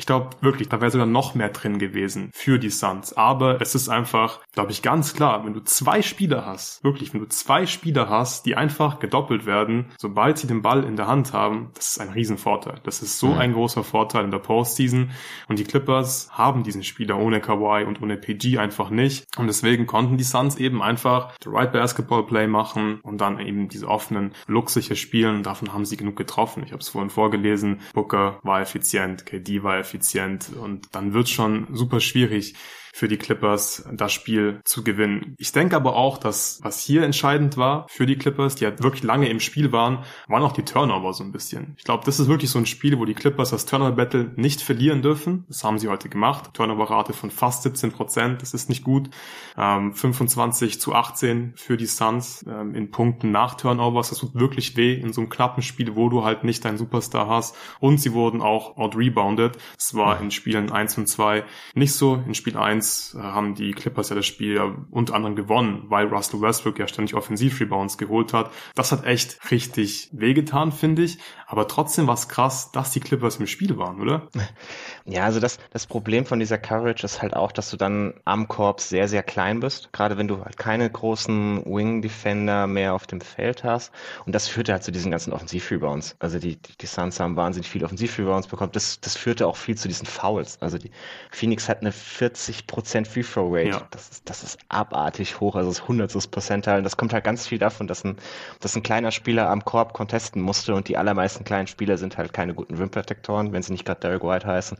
Ich glaube wirklich, da wäre sogar noch mehr drin gewesen für die Suns. Aber es ist einfach, glaube ich, ganz klar, wenn du zwei Spieler hast, wirklich, wenn du zwei Spieler hast, die einfach gedoppelt werden, sobald sie den Ball in der Hand haben, das ist ein Riesenvorteil. Das ist so mhm. ein großer Vorteil in der Postseason. Und die Clippers haben diesen Spieler ohne Kawhi und ohne PG einfach nicht. Und deswegen konnten die Suns eben einfach the right Basketball Play machen und dann eben diese offenen Looks sicher spielen. Davon haben sie genug getroffen. Ich habe es vorhin vorgelesen. Booker war effizient, KD war effizient und dann wird schon super schwierig, für die Clippers, das Spiel zu gewinnen. Ich denke aber auch, dass was hier entscheidend war für die Clippers, die halt wirklich lange im Spiel waren, waren auch die Turnover so ein bisschen. Ich glaube, das ist wirklich so ein Spiel, wo die Clippers das Turnover Battle nicht verlieren dürfen. Das haben sie heute gemacht. Turnover-Rate von fast 17 Prozent. Das ist nicht gut. Ähm, 25 zu 18 für die Suns ähm, in Punkten nach Turnovers. Das tut wirklich weh in so einem knappen Spiel, wo du halt nicht deinen Superstar hast. Und sie wurden auch out-rebounded. Das war in Spielen 1 und 2 nicht so. In Spiel 1 1 äh, haben die Clippers ja das Spiel unter anderem gewonnen, weil Russell Westbrook ja ständig Offensiv-Rebounds geholt hat. Das hat echt richtig wehgetan, finde ich. Aber trotzdem war es krass, dass die Clippers im Spiel waren, oder? Ja, also das, das Problem von dieser Coverage ist halt auch, dass du dann am Korb sehr, sehr klein bist. Gerade wenn du halt keine großen Wing-Defender mehr auf dem Feld hast. Und das führte halt zu diesen ganzen Offensiv-Rebounds. Also die, die, die Suns haben wahnsinnig viele Offensiv-Rebounds bekommen. Das, das führte auch viel zu diesen Fouls. Also die Phoenix hat eine 40 Prozent Free Throw Rate. Ja. Das, ist, das ist abartig hoch, also das hundertstes Percentile. Und das kommt halt ganz viel davon, dass ein, dass ein kleiner Spieler am Korb contesten musste und die allermeisten kleinen Spieler sind halt keine guten Rim Protektoren, wenn sie nicht gerade Derek White heißen.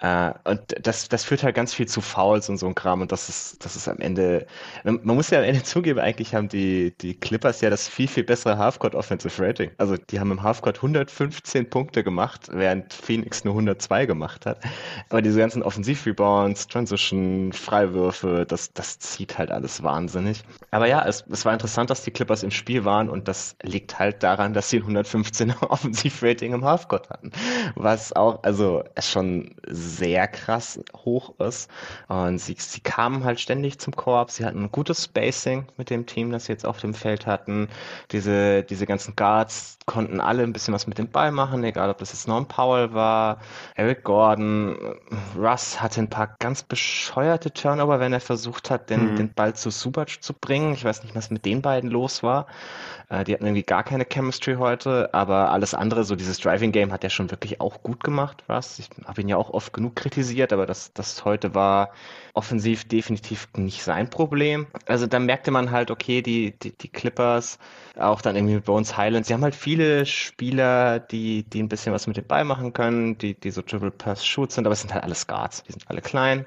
Äh, und das, das führt halt ganz viel zu Fouls und so ein Kram und das ist, das ist am Ende, man muss ja am Ende zugeben, eigentlich haben die, die Clippers ja das viel, viel bessere Halfcourt Offensive Rating. Also die haben im Halfcourt 115 Punkte gemacht, während Phoenix nur 102 gemacht hat. Aber diese ganzen Offensiv-Rebounds, Transition, Freiwürfe, das, das zieht halt alles wahnsinnig. Aber ja, es, es war interessant, dass die Clippers im Spiel waren und das liegt halt daran, dass sie ein 115 Offensivrating im Halfcourt hatten. Was auch, also es schon sehr krass hoch ist. Und sie, sie kamen halt ständig zum Korb, sie hatten ein gutes Spacing mit dem Team, das sie jetzt auf dem Feld hatten. Diese, diese ganzen Guards konnten alle ein bisschen was mit dem Ball machen, egal ob das jetzt Norm Powell war, Eric Gordon, Russ hatte ein paar ganz bescheuerte bescheuerte Turnover, wenn er versucht hat, den, mhm. den Ball zu Subac zu bringen. Ich weiß nicht, was mit den beiden los war. Äh, die hatten irgendwie gar keine Chemistry heute, aber alles andere, so dieses Driving Game hat er schon wirklich auch gut gemacht, was? Ich habe ihn ja auch oft genug kritisiert, aber das, das heute war offensiv definitiv nicht sein Problem. Also da merkte man halt, okay, die, die, die Clippers, auch dann irgendwie mit Bones Highlands, sie haben halt viele Spieler, die, die ein bisschen was mit dem Ball machen können, die, die so Triple Pass Shoot sind, aber es sind halt alles Guards, die sind alle klein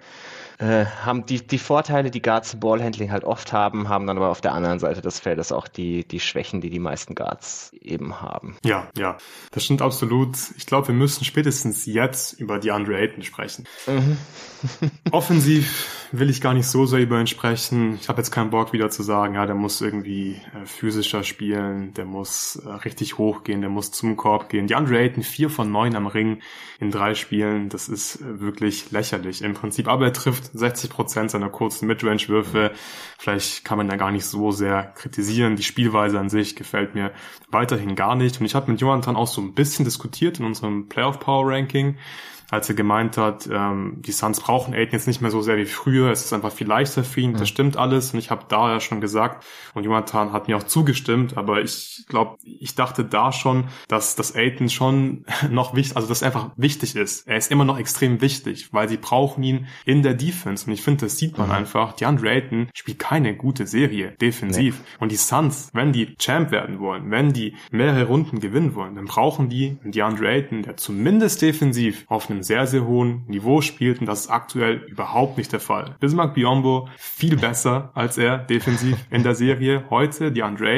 äh, haben die, die Vorteile, die Guards im Ballhandling halt oft haben, haben dann aber auf der anderen Seite des Feldes auch die, die Schwächen, die die meisten Guards eben haben. Ja, ja, das stimmt absolut. Ich glaube, wir müssen spätestens jetzt über die Andre Ayton sprechen. Mhm. Offensiv will ich gar nicht so sehr über ihn sprechen. Ich habe jetzt keinen Bock wieder zu sagen, ja, der muss irgendwie äh, physischer spielen, der muss äh, richtig hochgehen, der muss zum Korb gehen. Die Andre Ayton, vier von neun am Ring in drei Spielen, das ist äh, wirklich lächerlich im Prinzip. Aber er trifft 60 Prozent seiner kurzen Midrange-Würfe. Vielleicht kann man da gar nicht so sehr kritisieren. Die Spielweise an sich gefällt mir weiterhin gar nicht. Und ich habe mit Jonathan auch so ein bisschen diskutiert in unserem Playoff Power Ranking als er gemeint hat, ähm, die Suns brauchen Aiden jetzt nicht mehr so sehr wie früher, es ist einfach viel leichter für ihn, das stimmt alles und ich habe da ja schon gesagt und Jonathan hat mir auch zugestimmt, aber ich glaube, ich dachte da schon, dass das Aiden schon noch wichtig, also das einfach wichtig ist. Er ist immer noch extrem wichtig, weil sie brauchen ihn in der Defense und ich finde, das sieht man mhm. einfach. Die Andre Ayton spielt keine gute Serie defensiv nee. und die Suns, wenn die Champ werden wollen, wenn die mehrere Runden gewinnen wollen, dann brauchen die die Andre Ayton, der zumindest defensiv auf einem einem sehr, sehr hohen Niveau spielt und das ist aktuell überhaupt nicht der Fall. Bismarck Biombo viel besser als er defensiv in der Serie. Heute die Andre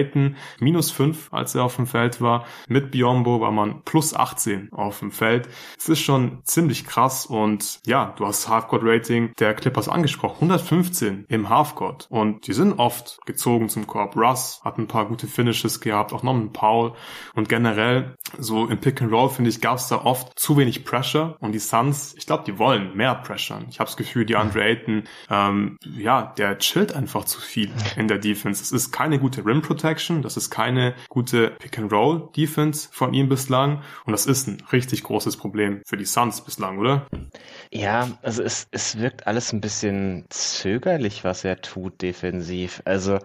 minus 5, als er auf dem Feld war. Mit Biombo war man plus 18 auf dem Feld. Es ist schon ziemlich krass und ja, du hast Halfcourt Rating der Clippers angesprochen. 115 im Halfcourt und die sind oft gezogen zum Korb. Russ hat ein paar gute Finishes gehabt, auch Norman Powell und generell so im Pick and Roll finde ich gab es da oft zu wenig Pressure und Und die Suns, ich glaube, die wollen mehr pressuren. Ich habe das Gefühl, die Andre Ayton, ähm, ja, der chillt einfach zu viel in der Defense. Es ist keine gute Rim Protection, das ist keine gute Pick and Roll Defense von ihm bislang. Und das ist ein richtig großes Problem für die Suns bislang, oder? Ja, also es, es wirkt alles ein bisschen zögerlich, was er tut defensiv. Also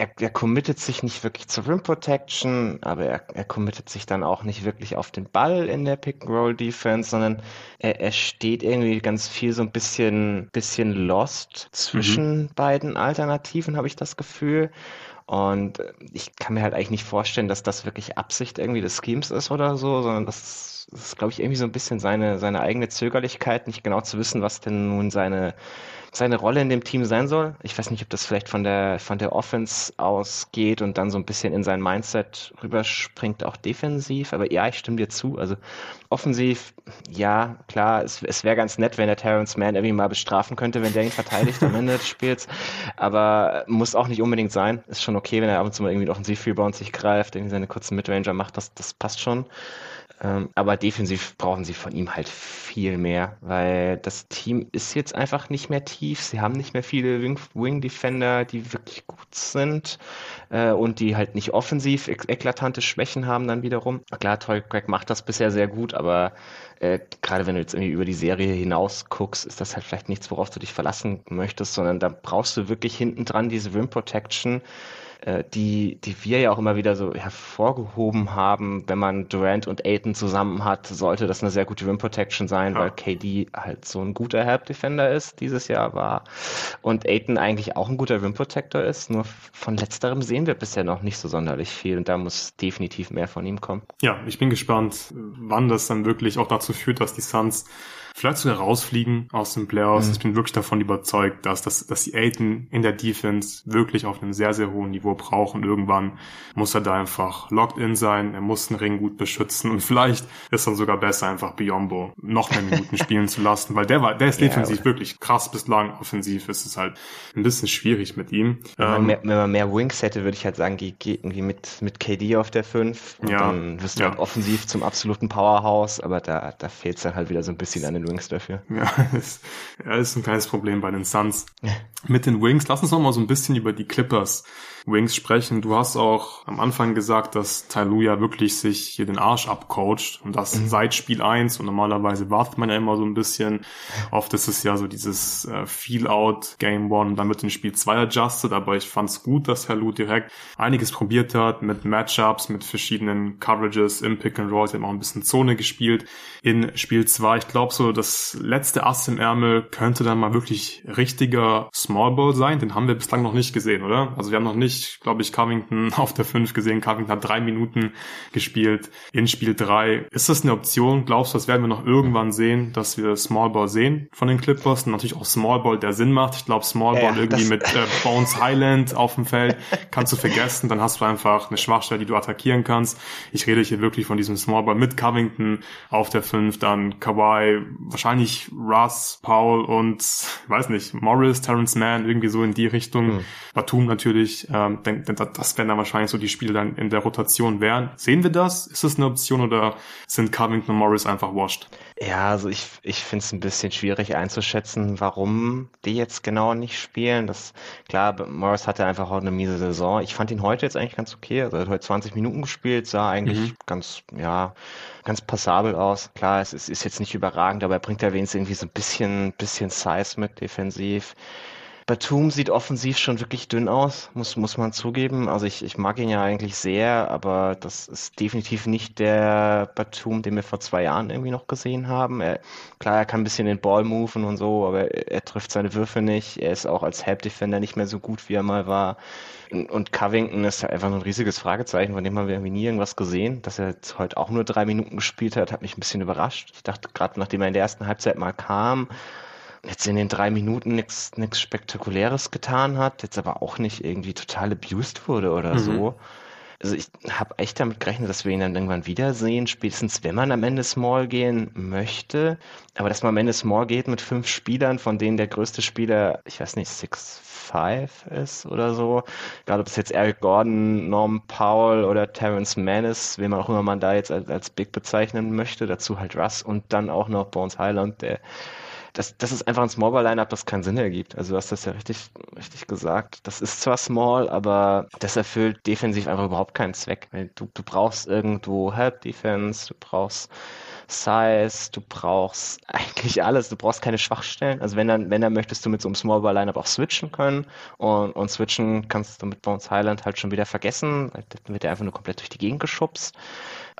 er, er committet sich nicht wirklich zur Rim Protection, aber er, er committet sich dann auch nicht wirklich auf den Ball in der Pick-and-Roll-Defense, sondern er, er steht irgendwie ganz viel so ein bisschen, bisschen lost zwischen mhm. beiden Alternativen, habe ich das Gefühl. Und ich kann mir halt eigentlich nicht vorstellen, dass das wirklich Absicht irgendwie des Schemes ist oder so, sondern das, das ist, glaube ich, irgendwie so ein bisschen seine, seine eigene Zögerlichkeit, nicht genau zu wissen, was denn nun seine seine Rolle in dem Team sein soll. Ich weiß nicht, ob das vielleicht von der, von der Offense ausgeht und dann so ein bisschen in sein Mindset rüberspringt, auch defensiv. Aber ja, ich stimme dir zu. Also offensiv, ja, klar, es, es wäre ganz nett, wenn der Terrence Mann irgendwie mal bestrafen könnte, wenn der ihn verteidigt am Ende des Spiels. Aber muss auch nicht unbedingt sein. Ist schon okay, wenn er ab und zu mal irgendwie einen Offensiv-Rebound sich greift, irgendwie seine kurzen Midranger macht, das, das passt schon. Ähm, aber defensiv brauchen sie von ihm halt viel mehr, weil das Team ist jetzt einfach nicht mehr tief. Sie haben nicht mehr viele Wing, Defender, die wirklich gut sind äh, und die halt nicht offensiv ek eklatante Schwächen haben dann wiederum. Klar, Toy Craig macht das bisher sehr gut, aber äh, gerade wenn du jetzt irgendwie über die Serie hinaus guckst, ist das halt vielleicht nichts, worauf du dich verlassen möchtest, sondern da brauchst du wirklich hinten dran diese Rim Protection die, die wir ja auch immer wieder so hervorgehoben haben, wenn man Durant und Aiton zusammen hat, sollte das eine sehr gute Rim Protection sein, ja. weil KD halt so ein guter Help Defender ist, dieses Jahr war. Und Aiton eigentlich auch ein guter Rim Protector ist, nur von letzterem sehen wir bisher noch nicht so sonderlich viel und da muss definitiv mehr von ihm kommen. Ja, ich bin gespannt, wann das dann wirklich auch dazu führt, dass die Suns vielleicht sogar rausfliegen aus den Playoffs. Mhm. Ich bin wirklich davon überzeugt, dass, dass, dass die Aiden in der Defense wirklich auf einem sehr, sehr hohen Niveau brauchen. Irgendwann muss er da einfach locked in sein, er muss den Ring gut beschützen und vielleicht ist dann sogar besser, einfach Biombo noch mehr Minuten spielen zu lassen, weil der war, der ist defensiv ja, wirklich krass bislang. Offensiv ist es halt ein bisschen schwierig mit ihm. Wenn man, ähm, mehr, wenn man mehr Wings hätte, würde ich halt sagen, geh, geh irgendwie mit, mit KD auf der 5 und ja, dann wirst du ja. halt offensiv zum absoluten Powerhouse, aber da, da fehlt es dann halt wieder so ein bisschen an den Wings dafür. Ja, ist, ja, ist ein kleines Problem bei den Suns. Mit den Wings, lass uns noch mal so ein bisschen über die Clippers Wings sprechen. Du hast auch am Anfang gesagt, dass Tailuja wirklich sich hier den Arsch abcoacht und das mhm. seit Spiel 1 und normalerweise wartet man ja immer so ein bisschen. Oft ist es ja so dieses äh, Feel-Out Game One, dann wird in Spiel 2 adjusted, aber ich fand es gut, dass Herr Lu direkt einiges probiert hat mit Matchups, mit verschiedenen Coverages im Pick and Roll, hat auch ein bisschen Zone gespielt in Spiel 2. Ich glaube so, das letzte Ass im Ärmel könnte dann mal wirklich richtiger Small Ball sein. Den haben wir bislang noch nicht gesehen, oder? Also wir haben noch nicht ich, glaube ich, Covington auf der 5 gesehen. Covington hat drei Minuten gespielt in Spiel 3. Ist das eine Option? Glaubst du, das werden wir noch irgendwann sehen, dass wir Small Ball sehen von den Clippers? Und natürlich auch Small Ball, der Sinn macht. Ich glaube, Small Ball ja, irgendwie mit äh, Bones Highland auf dem Feld kannst du vergessen. Dann hast du einfach eine Schwachstelle, die du attackieren kannst. Ich rede hier wirklich von diesem Small Ball mit Covington auf der 5, dann Kawhi, wahrscheinlich Russ, Paul und, weiß nicht, Morris, Terrence Mann, irgendwie so in die Richtung. Mhm. Batum natürlich, äh, ähm, denk, das werden dann wahrscheinlich so die Spiele dann in der Rotation wären. Sehen wir das? Ist das eine Option oder sind Covington und Morris einfach washed? Ja, also ich, ich finde es ein bisschen schwierig einzuschätzen, warum die jetzt genau nicht spielen. Das klar, Morris hatte einfach auch eine miese Saison. Ich fand ihn heute jetzt eigentlich ganz okay. Also er hat heute 20 Minuten gespielt, sah eigentlich mhm. ganz, ja, ganz passabel aus. Klar, es ist, ist jetzt nicht überragend, aber er bringt ja wenigstens irgendwie so ein bisschen, bisschen Size mit defensiv. Batum sieht offensiv schon wirklich dünn aus, muss, muss man zugeben. Also ich, ich mag ihn ja eigentlich sehr, aber das ist definitiv nicht der Batum, den wir vor zwei Jahren irgendwie noch gesehen haben. Er, klar, er kann ein bisschen den Ball moven und so, aber er, er trifft seine Würfe nicht. Er ist auch als Help Defender nicht mehr so gut, wie er mal war. Und Covington ist einfach ein riesiges Fragezeichen, von dem haben wir irgendwie nie irgendwas gesehen. Dass er jetzt heute auch nur drei Minuten gespielt hat, hat mich ein bisschen überrascht. Ich dachte gerade, nachdem er in der ersten Halbzeit mal kam, jetzt in den drei Minuten nichts Spektakuläres getan hat, jetzt aber auch nicht irgendwie total abused wurde oder mhm. so. Also ich habe echt damit gerechnet, dass wir ihn dann irgendwann wiedersehen, spätestens wenn man am Ende Small gehen möchte. Aber dass man am Ende Small geht mit fünf Spielern, von denen der größte Spieler, ich weiß nicht, Six Five ist oder so. Egal ob es jetzt Eric Gordon, Norm Powell oder Terrence Mann ist, wen man auch immer man da jetzt als, als Big bezeichnen möchte. Dazu halt Russ und dann auch noch Bones Highland, der das, das ist einfach ein Small-Ball-Lineup, das keinen Sinn ergibt. Also du hast das ja richtig, richtig gesagt. Das ist zwar small, aber das erfüllt defensiv einfach überhaupt keinen Zweck. Du, du brauchst irgendwo Help-Defense, du brauchst Size, du brauchst eigentlich alles. Du brauchst keine Schwachstellen. Also wenn dann, wenn dann möchtest du mit so einem Small Ball Lineup auch switchen können und, und switchen kannst du mit Bones Highland halt schon wieder vergessen. Dann wird er einfach nur komplett durch die Gegend geschubst.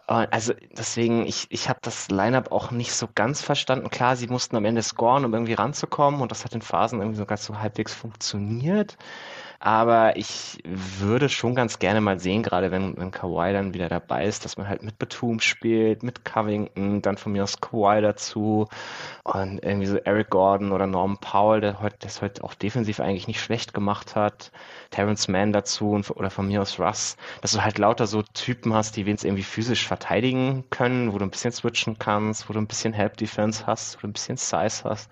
Also deswegen, ich, ich habe das Lineup auch nicht so ganz verstanden. Klar, sie mussten am Ende scoren, um irgendwie ranzukommen und das hat in Phasen irgendwie sogar so halbwegs funktioniert. Aber ich würde schon ganz gerne mal sehen, gerade wenn, wenn Kawhi dann wieder dabei ist, dass man halt mit Batum spielt, mit Covington, dann von mir aus Kawhi dazu und irgendwie so Eric Gordon oder Norman Powell, der heute, das heute auch defensiv eigentlich nicht schlecht gemacht hat, Terrence Mann dazu und, oder von mir aus Russ, dass du halt lauter so Typen hast, die wenigstens irgendwie physisch verteidigen können, wo du ein bisschen switchen kannst, wo du ein bisschen Help Defense hast, wo du ein bisschen Size hast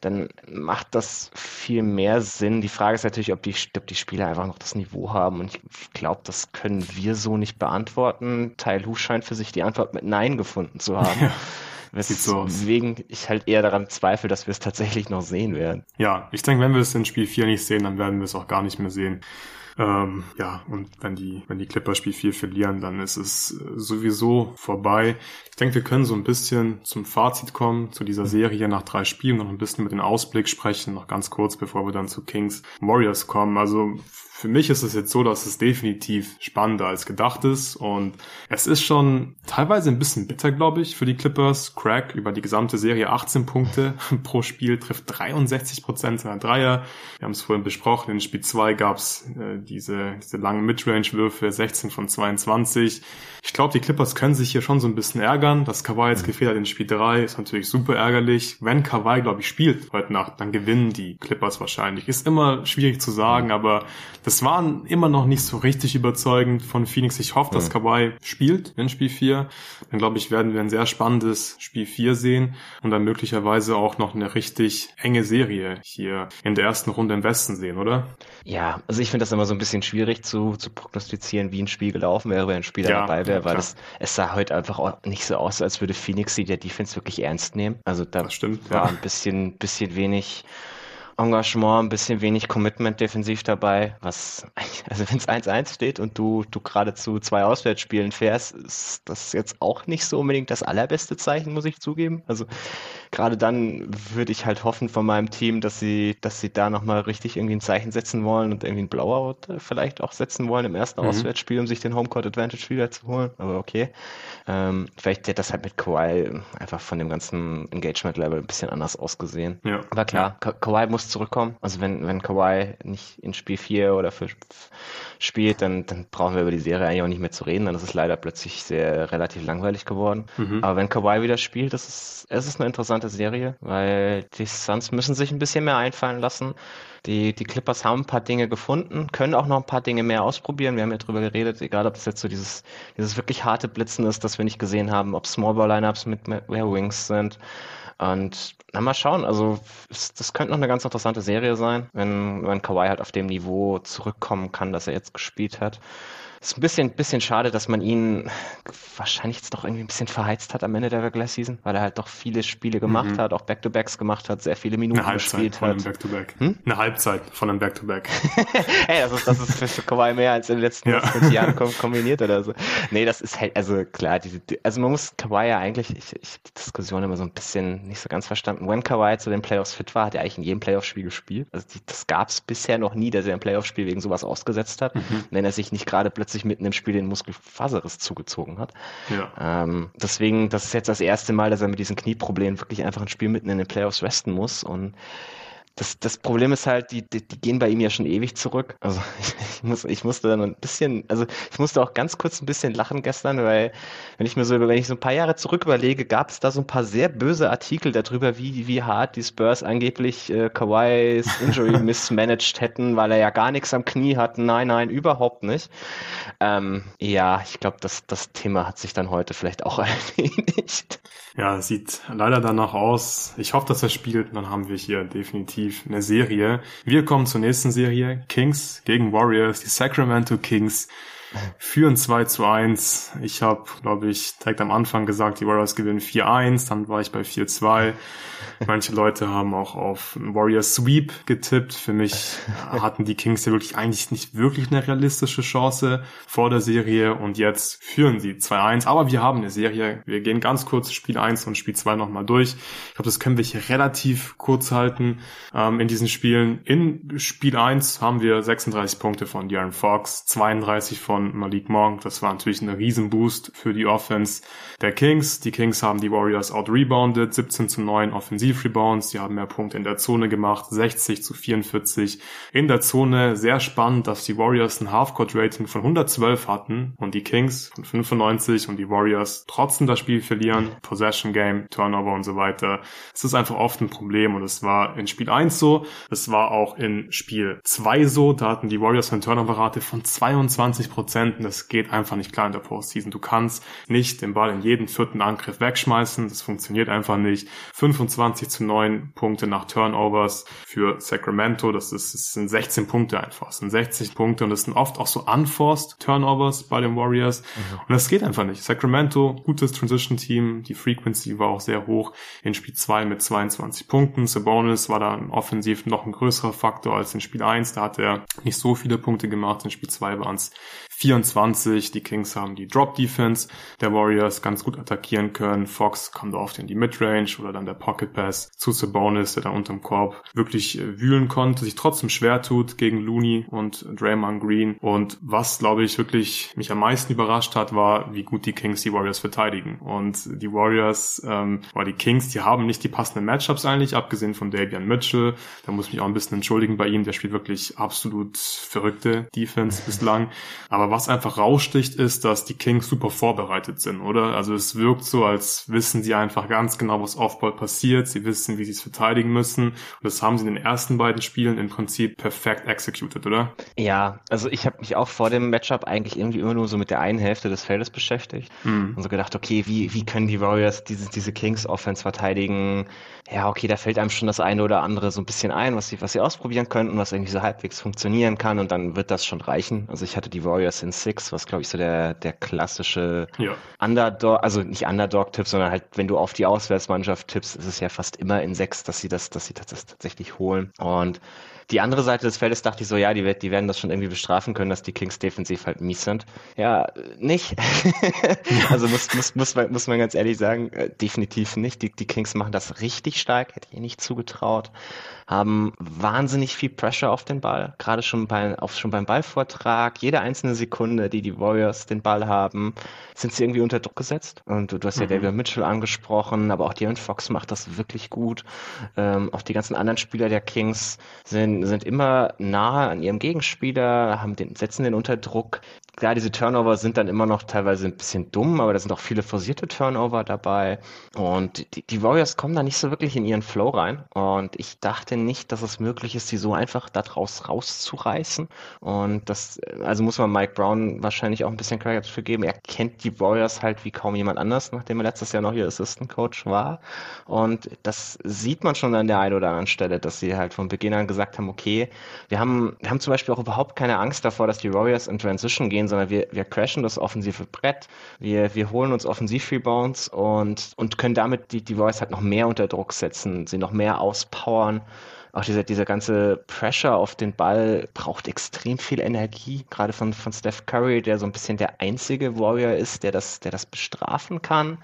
dann macht das viel mehr Sinn. Die Frage ist natürlich, ob die, ob die Spieler einfach noch das Niveau haben. Und ich glaube, das können wir so nicht beantworten. Teil Hu scheint für sich die Antwort mit Nein gefunden zu haben. Ja. Weswegen so ich halt eher daran zweifle, dass wir es tatsächlich noch sehen werden. Ja, ich denke, wenn wir es in Spiel 4 nicht sehen, dann werden wir es auch gar nicht mehr sehen. Ähm, ja, und wenn die, wenn die Clippers Spiel 4 verlieren, dann ist es sowieso vorbei. Ich denke, wir können so ein bisschen zum Fazit kommen, zu dieser Serie nach drei Spielen, noch ein bisschen mit dem Ausblick sprechen, noch ganz kurz, bevor wir dann zu Kings Warriors kommen. Also für mich ist es jetzt so, dass es definitiv spannender als gedacht ist und es ist schon teilweise ein bisschen bitter, glaube ich, für die Clippers. Crack über die gesamte Serie 18 Punkte pro Spiel, trifft 63 Prozent seiner Dreier. Wir haben es vorhin besprochen, in Spiel 2 gab es äh, diese, diese langen Midrange-Würfe, 16 von 22. Ich glaube, die Clippers können sich hier schon so ein bisschen ärgern. Dass Kawhi jetzt gefehlt hat in Spiel 3 ist natürlich super ärgerlich. Wenn Kawhi, glaube ich, spielt heute Nacht, dann gewinnen die Clippers wahrscheinlich. Ist immer schwierig zu sagen, aber das waren immer noch nicht so richtig überzeugend von Phoenix. Ich hoffe, dass Kawhi spielt in Spiel 4. Dann glaube ich, werden wir ein sehr spannendes Spiel 4 sehen und dann möglicherweise auch noch eine richtig enge Serie hier in der ersten Runde im Westen sehen, oder? Ja, also ich finde das immer so ein bisschen schwierig zu, zu prognostizieren, wie ein Spiel gelaufen wäre, wenn ein Spieler ja, dabei wäre, weil es, es sah heute einfach auch nicht so aus, als würde Phoenix sie der Defense wirklich ernst nehmen. Also da stimmt, war ja. ein bisschen, bisschen wenig Engagement, ein bisschen wenig Commitment defensiv dabei, was, also wenn es 1-1 steht und du, du geradezu zwei Auswärtsspielen fährst, ist das jetzt auch nicht so unbedingt das allerbeste Zeichen, muss ich zugeben. Also gerade dann würde ich halt hoffen von meinem Team, dass sie, dass sie da nochmal richtig irgendwie ein Zeichen setzen wollen und irgendwie ein Blowout äh, vielleicht auch setzen wollen im ersten mhm. Auswärtsspiel, um sich den Homecourt Advantage wieder zu holen. Aber okay. Ähm, vielleicht hätte das halt mit Kawhi einfach von dem ganzen Engagement-Level ein bisschen anders ausgesehen. Ja. Aber klar, Ka Kawhi muss zurückkommen. Also wenn, wenn Kawhi nicht in Spiel 4 oder für spielt, dann, dann brauchen wir über die Serie eigentlich auch nicht mehr zu reden. Dann ist es leider plötzlich sehr relativ langweilig geworden. Mhm. Aber wenn Kawhi wieder spielt, das ist, es ist eine interessante Serie, weil die Suns müssen sich ein bisschen mehr einfallen lassen. Die, die Clippers haben ein paar Dinge gefunden, können auch noch ein paar Dinge mehr ausprobieren. Wir haben ja drüber geredet, egal ob das jetzt so dieses, dieses wirklich harte Blitzen ist, das wir nicht gesehen haben, ob Smallball-Lineups mit mehr Wings sind. Und na, mal schauen, also das könnte noch eine ganz interessante Serie sein, wenn, wenn Kawhi halt auf dem Niveau zurückkommen kann, das er jetzt gespielt hat. Ist ein bisschen, bisschen schade, dass man ihn wahrscheinlich jetzt doch irgendwie ein bisschen verheizt hat am Ende der Regular Season, weil er halt doch viele Spiele gemacht mhm. hat, auch Back-to-Backs gemacht hat, sehr viele Minuten Eine gespielt von hat. Einem Back-to-Back. Hm? Eine Halbzeit von einem Back-to-Back. hey, das ist, das ist für, für Kawhi mehr als in den letzten ja. fünf Jahren kombiniert oder so. Nee, das ist halt, also klar, die, also man muss Kawhi ja eigentlich, ich, ich die Diskussion immer so ein bisschen nicht so ganz verstanden. Wenn Kawhi zu den Playoffs fit war, hat er eigentlich in jedem Playoff-Spiel gespielt. Also die, das gab es bisher noch nie, dass er ein Playoff-Spiel wegen sowas ausgesetzt hat. Mhm. Wenn er sich nicht gerade plötzlich mitten im Spiel den Muskelfaserriss zugezogen hat. Ja. Ähm, deswegen, das ist jetzt das erste Mal, dass er mit diesen Knieproblemen wirklich einfach ein Spiel mitten in den Playoffs resten muss und das, das Problem ist halt, die, die, die gehen bei ihm ja schon ewig zurück. Also ich, muss, ich musste dann ein bisschen, also ich musste auch ganz kurz ein bisschen lachen gestern, weil wenn ich mir so, wenn ich so ein paar Jahre zurück überlege, gab es da so ein paar sehr böse Artikel darüber, wie, wie hart die Spurs angeblich äh, Kawhis Injury mismanaged hätten, weil er ja gar nichts am Knie hat. Nein, nein, überhaupt nicht. Ähm, ja, ich glaube, das, das Thema hat sich dann heute vielleicht auch erledigt. Ja, sieht leider danach aus. Ich hoffe, dass er spielt. Dann haben wir hier definitiv eine Serie. Wir kommen zur nächsten Serie. Kings gegen Warriors. Die Sacramento Kings führen 2 zu 1. Ich habe, glaube ich, direkt am Anfang gesagt, die Warriors gewinnen 4-1. Dann war ich bei 4-2. Manche Leute haben auch auf Warriors Sweep getippt. Für mich hatten die Kings ja wirklich eigentlich nicht wirklich eine realistische Chance vor der Serie und jetzt führen sie 2-1. Aber wir haben eine Serie. Wir gehen ganz kurz Spiel 1 und Spiel 2 nochmal durch. Ich glaube, das können wir hier relativ kurz halten ähm, in diesen Spielen. In Spiel 1 haben wir 36 Punkte von Darren Fox, 32 von Malik Monk. Das war natürlich ein Riesenboost für die Offense der Kings. Die Kings haben die Warriors out-rebounded, 17 zu 9 Offensiv-Rebounds. Die haben mehr Punkte in der Zone gemacht, 60 zu 44 in der Zone. Sehr spannend, dass die Warriors ein Half-Court-Rating von 112 hatten und die Kings von 95 und die Warriors trotzdem das Spiel verlieren. Possession Game, Turnover und so weiter. Es ist einfach oft ein Problem und es war in Spiel 1 so. Es war auch in Spiel 2 so. Da hatten die Warriors eine Turnover-Rate von 22 Prozent und das geht einfach nicht klar in der Postseason. Du kannst nicht den Ball in jeden vierten Angriff wegschmeißen. Das funktioniert einfach nicht. 25 zu 9 Punkte nach Turnovers für Sacramento. Das, ist, das sind 16 Punkte einfach. Das sind 60 Punkte und das sind oft auch so unforced Turnovers bei den Warriors. Mhm. Und das geht einfach nicht. Sacramento, gutes Transition-Team. Die Frequency war auch sehr hoch in Spiel 2 mit 22 Punkten. Sabonis war da offensiv noch ein größerer Faktor als in Spiel 1. Da hat er nicht so viele Punkte gemacht. In Spiel 2 waren es 24. Die Kings haben die Drop Defense der Warriors ganz gut attackieren können. Fox kommt oft in die Midrange oder dann der Pocket Pass zu Sabonis, der da unterm Korb wirklich äh, wühlen konnte, sich trotzdem schwer tut gegen Looney und Draymond Green. Und was, glaube ich, wirklich mich am meisten überrascht hat, war, wie gut die Kings die Warriors verteidigen. Und die Warriors, ähm, oder die Kings, die haben nicht die passenden Matchups eigentlich, abgesehen von Davian Mitchell. Da muss ich mich auch ein bisschen entschuldigen bei ihm. Der spielt wirklich absolut verrückte Defense bislang. Aber was einfach raussticht, ist, dass die Kings super vorbereitet sind, oder? Also es wirkt so, als wissen sie einfach ganz genau, was Offball passiert. Sie wissen, wie sie es verteidigen müssen. Und das haben sie in den ersten beiden Spielen im Prinzip perfekt executed, oder? Ja, also ich habe mich auch vor dem Matchup eigentlich irgendwie immer nur so mit der einen Hälfte des Feldes beschäftigt mhm. und so gedacht, okay, wie, wie können die Warriors diese, diese Kings Offense verteidigen? Ja, okay, da fällt einem schon das eine oder andere so ein bisschen ein, was sie, was sie ausprobieren könnten, was irgendwie so halbwegs funktionieren kann und dann wird das schon reichen. Also ich hatte die Warriors in Six, was glaube ich so der, der klassische ja. Underdog, also nicht Underdog-Tipp, sondern halt, wenn du auf die Auswärtsmannschaft tippst, ist es ja fast immer in Sechs, dass sie das, dass sie das, das tatsächlich holen. Und die andere Seite des Feldes dachte ich so, ja, die, die werden das schon irgendwie bestrafen können, dass die Kings defensiv halt mies sind. Ja, nicht. also muss, muss, muss, man, muss man ganz ehrlich sagen, äh, definitiv nicht. Die, die Kings machen das richtig stark, hätte ich ihr nicht zugetraut haben wahnsinnig viel Pressure auf den Ball, gerade schon, bei, auf, schon beim Ballvortrag. Jede einzelne Sekunde, die die Warriors den Ball haben, sind sie irgendwie unter Druck gesetzt. Und du, du hast ja mhm. David Mitchell angesprochen, aber auch De'Aaron Fox macht das wirklich gut. Ähm, auch die ganzen anderen Spieler der Kings sind, sind immer nahe an ihrem Gegenspieler, haben den, setzen den unter Druck. Klar, diese Turnover sind dann immer noch teilweise ein bisschen dumm, aber da sind auch viele forcierte Turnover dabei. Und die, die Warriors kommen da nicht so wirklich in ihren Flow rein. Und ich dachte nicht, dass es möglich ist, sie so einfach daraus rauszureißen. Und das, also muss man Mike Brown wahrscheinlich auch ein bisschen Credit dafür geben. Er kennt die Warriors halt wie kaum jemand anders, nachdem er letztes Jahr noch ihr Assistant Coach war. Und das sieht man schon an der einen oder anderen Stelle, dass sie halt von Beginn an gesagt haben, okay, wir haben, wir haben zum Beispiel auch überhaupt keine Angst davor, dass die Warriors in Transition gehen, sondern wir, wir crashen das offensive Brett, wir, wir holen uns Offensiv-Rebounds und, und können damit die, die Voice halt noch mehr unter Druck setzen, sie noch mehr auspowern. Auch dieser, dieser ganze Pressure auf den Ball braucht extrem viel Energie, gerade von, von Steph Curry, der so ein bisschen der einzige Warrior ist, der das, der das bestrafen kann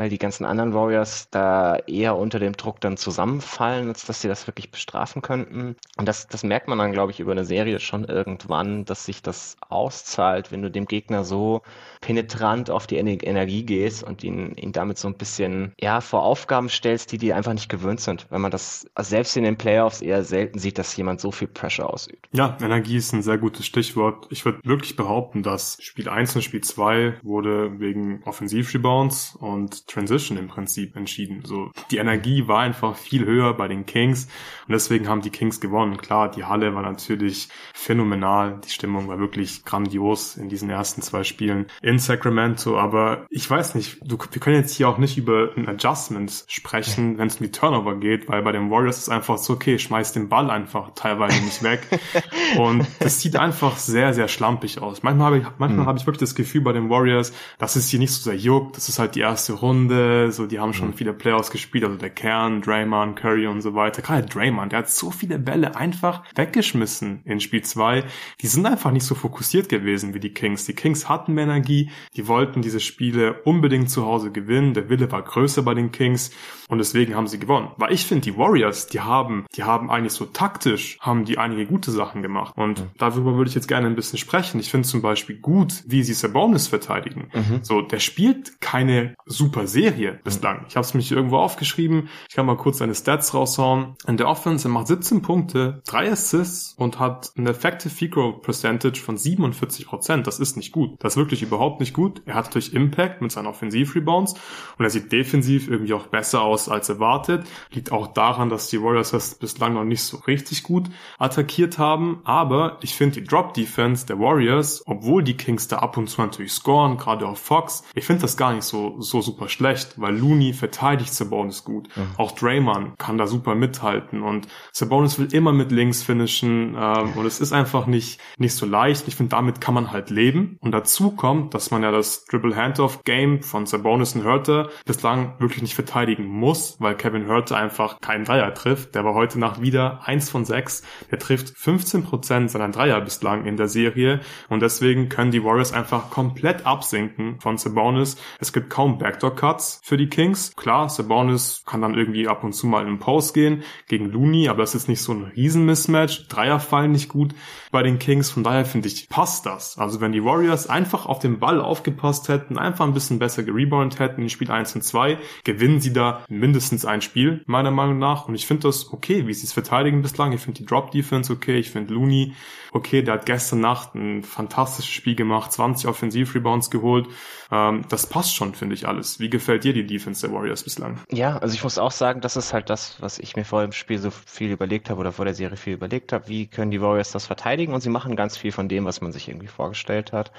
weil die ganzen anderen Warriors da eher unter dem Druck dann zusammenfallen, als dass sie das wirklich bestrafen könnten. Und das, das merkt man dann, glaube ich, über eine Serie schon irgendwann, dass sich das auszahlt, wenn du dem Gegner so penetrant auf die Energie gehst und ihn, ihn damit so ein bisschen ja, vor Aufgaben stellst, die die einfach nicht gewöhnt sind. Wenn man das selbst in den Playoffs eher selten sieht, dass jemand so viel Pressure ausübt. Ja, Energie ist ein sehr gutes Stichwort. Ich würde wirklich behaupten, dass Spiel 1 und Spiel 2 wurde wegen Offensivrebounds und Transition im Prinzip entschieden. So, die Energie war einfach viel höher bei den Kings und deswegen haben die Kings gewonnen. Klar, die Halle war natürlich phänomenal. Die Stimmung war wirklich grandios in diesen ersten zwei Spielen in Sacramento, aber ich weiß nicht, du, wir können jetzt hier auch nicht über ein Adjustment sprechen, wenn es um die Turnover geht, weil bei den Warriors ist einfach so, okay, schmeiß den Ball einfach teilweise nicht weg. Und das sieht einfach sehr, sehr schlampig aus. Manchmal habe ich, manchmal mhm. habe ich wirklich das Gefühl bei den Warriors, dass es hier nicht so sehr juckt. Das ist halt die erste Runde. So, die haben schon mhm. viele Playoffs gespielt, also der Kern, Draymond, Curry und so weiter. Gerade Draymond, der hat so viele Bälle einfach weggeschmissen in Spiel 2. Die sind einfach nicht so fokussiert gewesen wie die Kings. Die Kings hatten mehr Energie. Die wollten diese Spiele unbedingt zu Hause gewinnen. Der Wille war größer bei den Kings und deswegen haben sie gewonnen. Weil ich finde, die Warriors, die haben, die haben eigentlich so taktisch, haben die einige gute Sachen gemacht. Und mhm. darüber würde ich jetzt gerne ein bisschen sprechen. Ich finde zum Beispiel gut, wie sie Sabonis verteidigen. Mhm. So, der spielt keine super Serie bislang. Ich habe es mich irgendwo aufgeschrieben. Ich kann mal kurz seine Stats raushauen. In der Offense, er macht 17 Punkte, 3 Assists und hat eine Effective Field Goal Percentage von 47 Prozent. Das ist nicht gut. Das ist wirklich überhaupt nicht gut. Er hat natürlich Impact mit seinen Offensiv-Rebounds und er sieht defensiv irgendwie auch besser aus als erwartet. Liegt auch daran, dass die Warriors das bislang noch nicht so richtig gut attackiert haben. Aber ich finde die Drop-Defense der Warriors, obwohl die Kings da ab und zu natürlich scoren, gerade auf Fox, ich finde das gar nicht so, so super schlecht, weil Looney verteidigt Sabonis gut. Mhm. Auch Draymond kann da super mithalten und Sabonis will immer mit links finishen ähm, und es ist einfach nicht, nicht so leicht. Ich finde, damit kann man halt leben. Und dazu kommt, dass man ja das Dribble Handoff Game von Sabonis und Hurter bislang wirklich nicht verteidigen muss, weil Kevin Hurter einfach keinen Dreier trifft. Der war heute Nacht wieder eins von sechs. Der trifft 15 Prozent seiner Dreier bislang in der Serie und deswegen können die Warriors einfach komplett absinken von Sabonis. Es gibt kaum Backdoor Cuts für die Kings. Klar, Sabonis kann dann irgendwie ab und zu mal in den Post gehen gegen Looney, aber das ist nicht so ein riesen Mismatch. Dreier fallen nicht gut bei den Kings. Von daher finde ich, passt das. Also wenn die Warriors einfach auf den Ball aufgepasst hätten, einfach ein bisschen besser gerebound hätten in Spiel 1 und 2, gewinnen sie da mindestens ein Spiel, meiner Meinung nach. Und ich finde das okay, wie sie es verteidigen bislang. Ich finde die Drop Defense okay. Ich finde Looney okay. Der hat gestern Nacht ein fantastisches Spiel gemacht, 20 Offensiv-Rebounds geholt. Ähm, das passt schon, finde ich alles. Wie gefällt dir die Defense der Warriors bislang? Ja, also ich muss auch sagen, das ist halt das, was ich mir vor dem Spiel so viel überlegt habe oder vor der Serie viel überlegt habe. Wie können die Warriors das verteidigen? Und sie machen ganz viel von dem, was man sich irgendwie vorgestellt hat.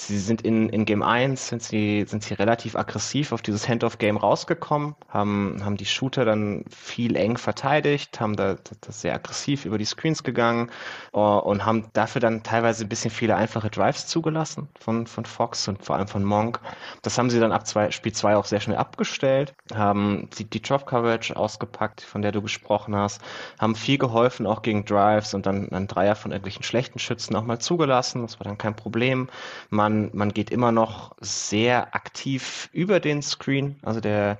Sie sind in, in Game 1 sind sie, sind sie relativ aggressiv auf dieses Hand-off-Game rausgekommen, haben, haben die Shooter dann viel eng verteidigt, haben da, das sehr aggressiv über die Screens gegangen uh, und haben dafür dann teilweise ein bisschen viele einfache Drives zugelassen von, von Fox und vor allem von Monk. Das haben sie dann ab zwei, Spiel 2 auch sehr schnell abgestellt, haben die, die Drop-Coverage ausgepackt, von der du gesprochen hast, haben viel geholfen, auch gegen Drives und dann ein Dreier von irgendwelchen schlechten Schützen auch mal zugelassen. Das war dann kein Problem. Man man, man geht immer noch sehr aktiv über den Screen. Also der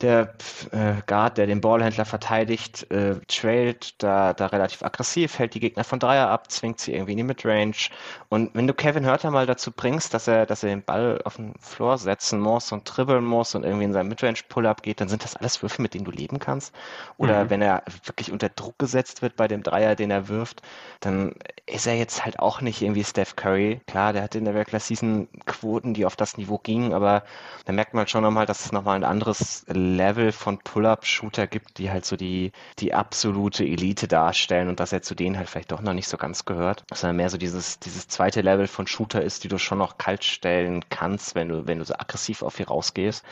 der äh, Guard, der den Ballhändler verteidigt, äh, trailt da, da relativ aggressiv, hält die Gegner von Dreier ab, zwingt sie irgendwie in die Midrange. Und wenn du Kevin Hörter mal dazu bringst, dass er, dass er den Ball auf den Floor setzen muss und dribbeln muss und irgendwie in seinen Midrange-Pull-Up geht, dann sind das alles Würfe, mit denen du leben kannst. Oder mhm. wenn er wirklich unter Druck gesetzt wird bei dem Dreier, den er wirft, dann ist er jetzt halt auch nicht irgendwie Steph Curry. Klar, der hatte in der Regular Season Quoten, die auf das Niveau gingen, aber da merkt man schon nochmal, dass es nochmal ein anderes Level von Pull-Up-Shooter gibt, die halt so die, die absolute Elite darstellen und dass er zu denen halt vielleicht doch noch nicht so ganz gehört, sondern mehr so dieses, dieses zweite Level von Shooter ist, die du schon noch kalt stellen kannst, wenn du, wenn du so aggressiv auf hier rausgehst.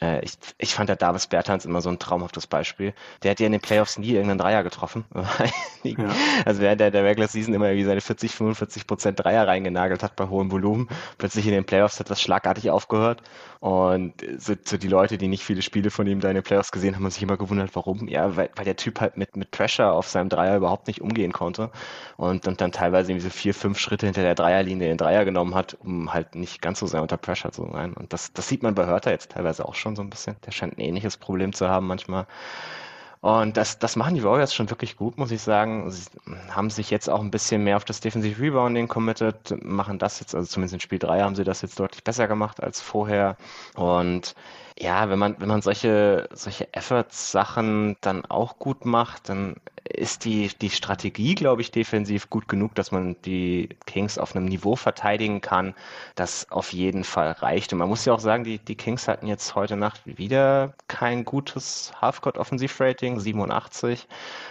Äh, ich, ich fand der Davis Bertans immer so ein traumhaftes Beispiel. Der hat ja in den Playoffs nie irgendeinen Dreier getroffen. ja. Also während der, der Regular Season immer irgendwie seine 40, 45 Prozent Dreier reingenagelt hat bei hohem Volumen. Plötzlich in den Playoffs hat das schlagartig aufgehört. Und so, so die Leute, die nicht viele Spiele von ihm da in den Playoffs gesehen haben, haben sich immer gewundert, warum. Ja, weil, weil der Typ halt mit, mit Pressure auf seinem Dreier überhaupt nicht umgehen konnte. Und, und dann teilweise irgendwie so vier, fünf Schritte hinter der Dreierlinie den Dreier genommen hat, um halt nicht ganz so sehr unter Pressure zu sein. Und das, das sieht man bei Hörter jetzt teilweise auch schon schon so ein bisschen. Der scheint ein ähnliches Problem zu haben manchmal. Und das, das machen die Warriors schon wirklich gut, muss ich sagen. Sie haben sich jetzt auch ein bisschen mehr auf das Defensive Rebounding committed, machen das jetzt, also zumindest in Spiel 3 haben sie das jetzt deutlich besser gemacht als vorher. Und ja, wenn man, wenn man solche, solche Efforts-Sachen dann auch gut macht, dann ist die, die Strategie, glaube ich, defensiv gut genug, dass man die Kings auf einem Niveau verteidigen kann, das auf jeden Fall reicht. Und man muss ja auch sagen, die, die Kings hatten jetzt heute Nacht wieder kein gutes Halfcourt-Offensiv-Rating, 87.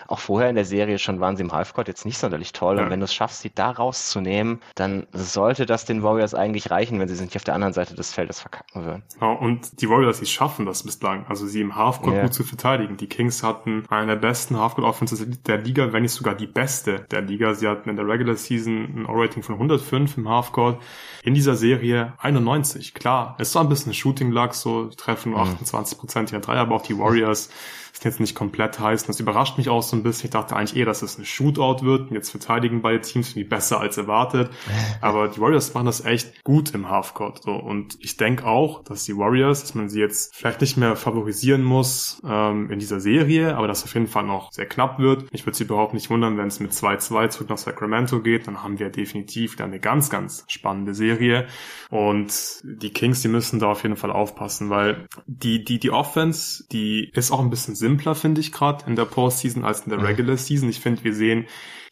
Auch vorher in der Serie schon waren sie im Halfcourt jetzt nicht sonderlich toll. Ja. Und wenn du es schaffst, sie da rauszunehmen, dann sollte das den Warriors eigentlich reichen, wenn sie sich auf der anderen Seite des Feldes verkacken würden. Ja, und die Warriors, die schaffen das bislang. Also sie im Halfcourt ja. gut zu verteidigen. Die Kings hatten eine der besten Halfcourt-Offensive der Liga, wenn nicht sogar die beste der Liga. Sie hatten in der Regular Season ein O-Rating von 105 im Halfcourt. In dieser Serie 91. Klar, es war ein bisschen Shooting-Luck, so treffen nur 28 Prozent ihrer Dreier, aber auch die Warriors das jetzt nicht komplett heißen. Das überrascht mich auch so ein bisschen. Ich dachte eigentlich eher, dass es ein Shootout wird. Und jetzt verteidigen beide Teams irgendwie besser als erwartet. Aber die Warriors machen das echt gut im Halfcourt. So. Und ich denke auch, dass die Warriors, dass man sie jetzt vielleicht nicht mehr favorisieren muss ähm, in dieser Serie, aber dass auf jeden Fall noch sehr knapp wird. Ich würde sie überhaupt nicht wundern, wenn es mit 2-2 zurück nach Sacramento geht. Dann haben wir definitiv wieder eine ganz, ganz spannende Serie. Und die Kings, die müssen da auf jeden Fall aufpassen, weil die, die, die Offense, die ist auch ein bisschen simpler, finde ich gerade in der Postseason als in der mhm. Regular Season. Ich finde, wir sehen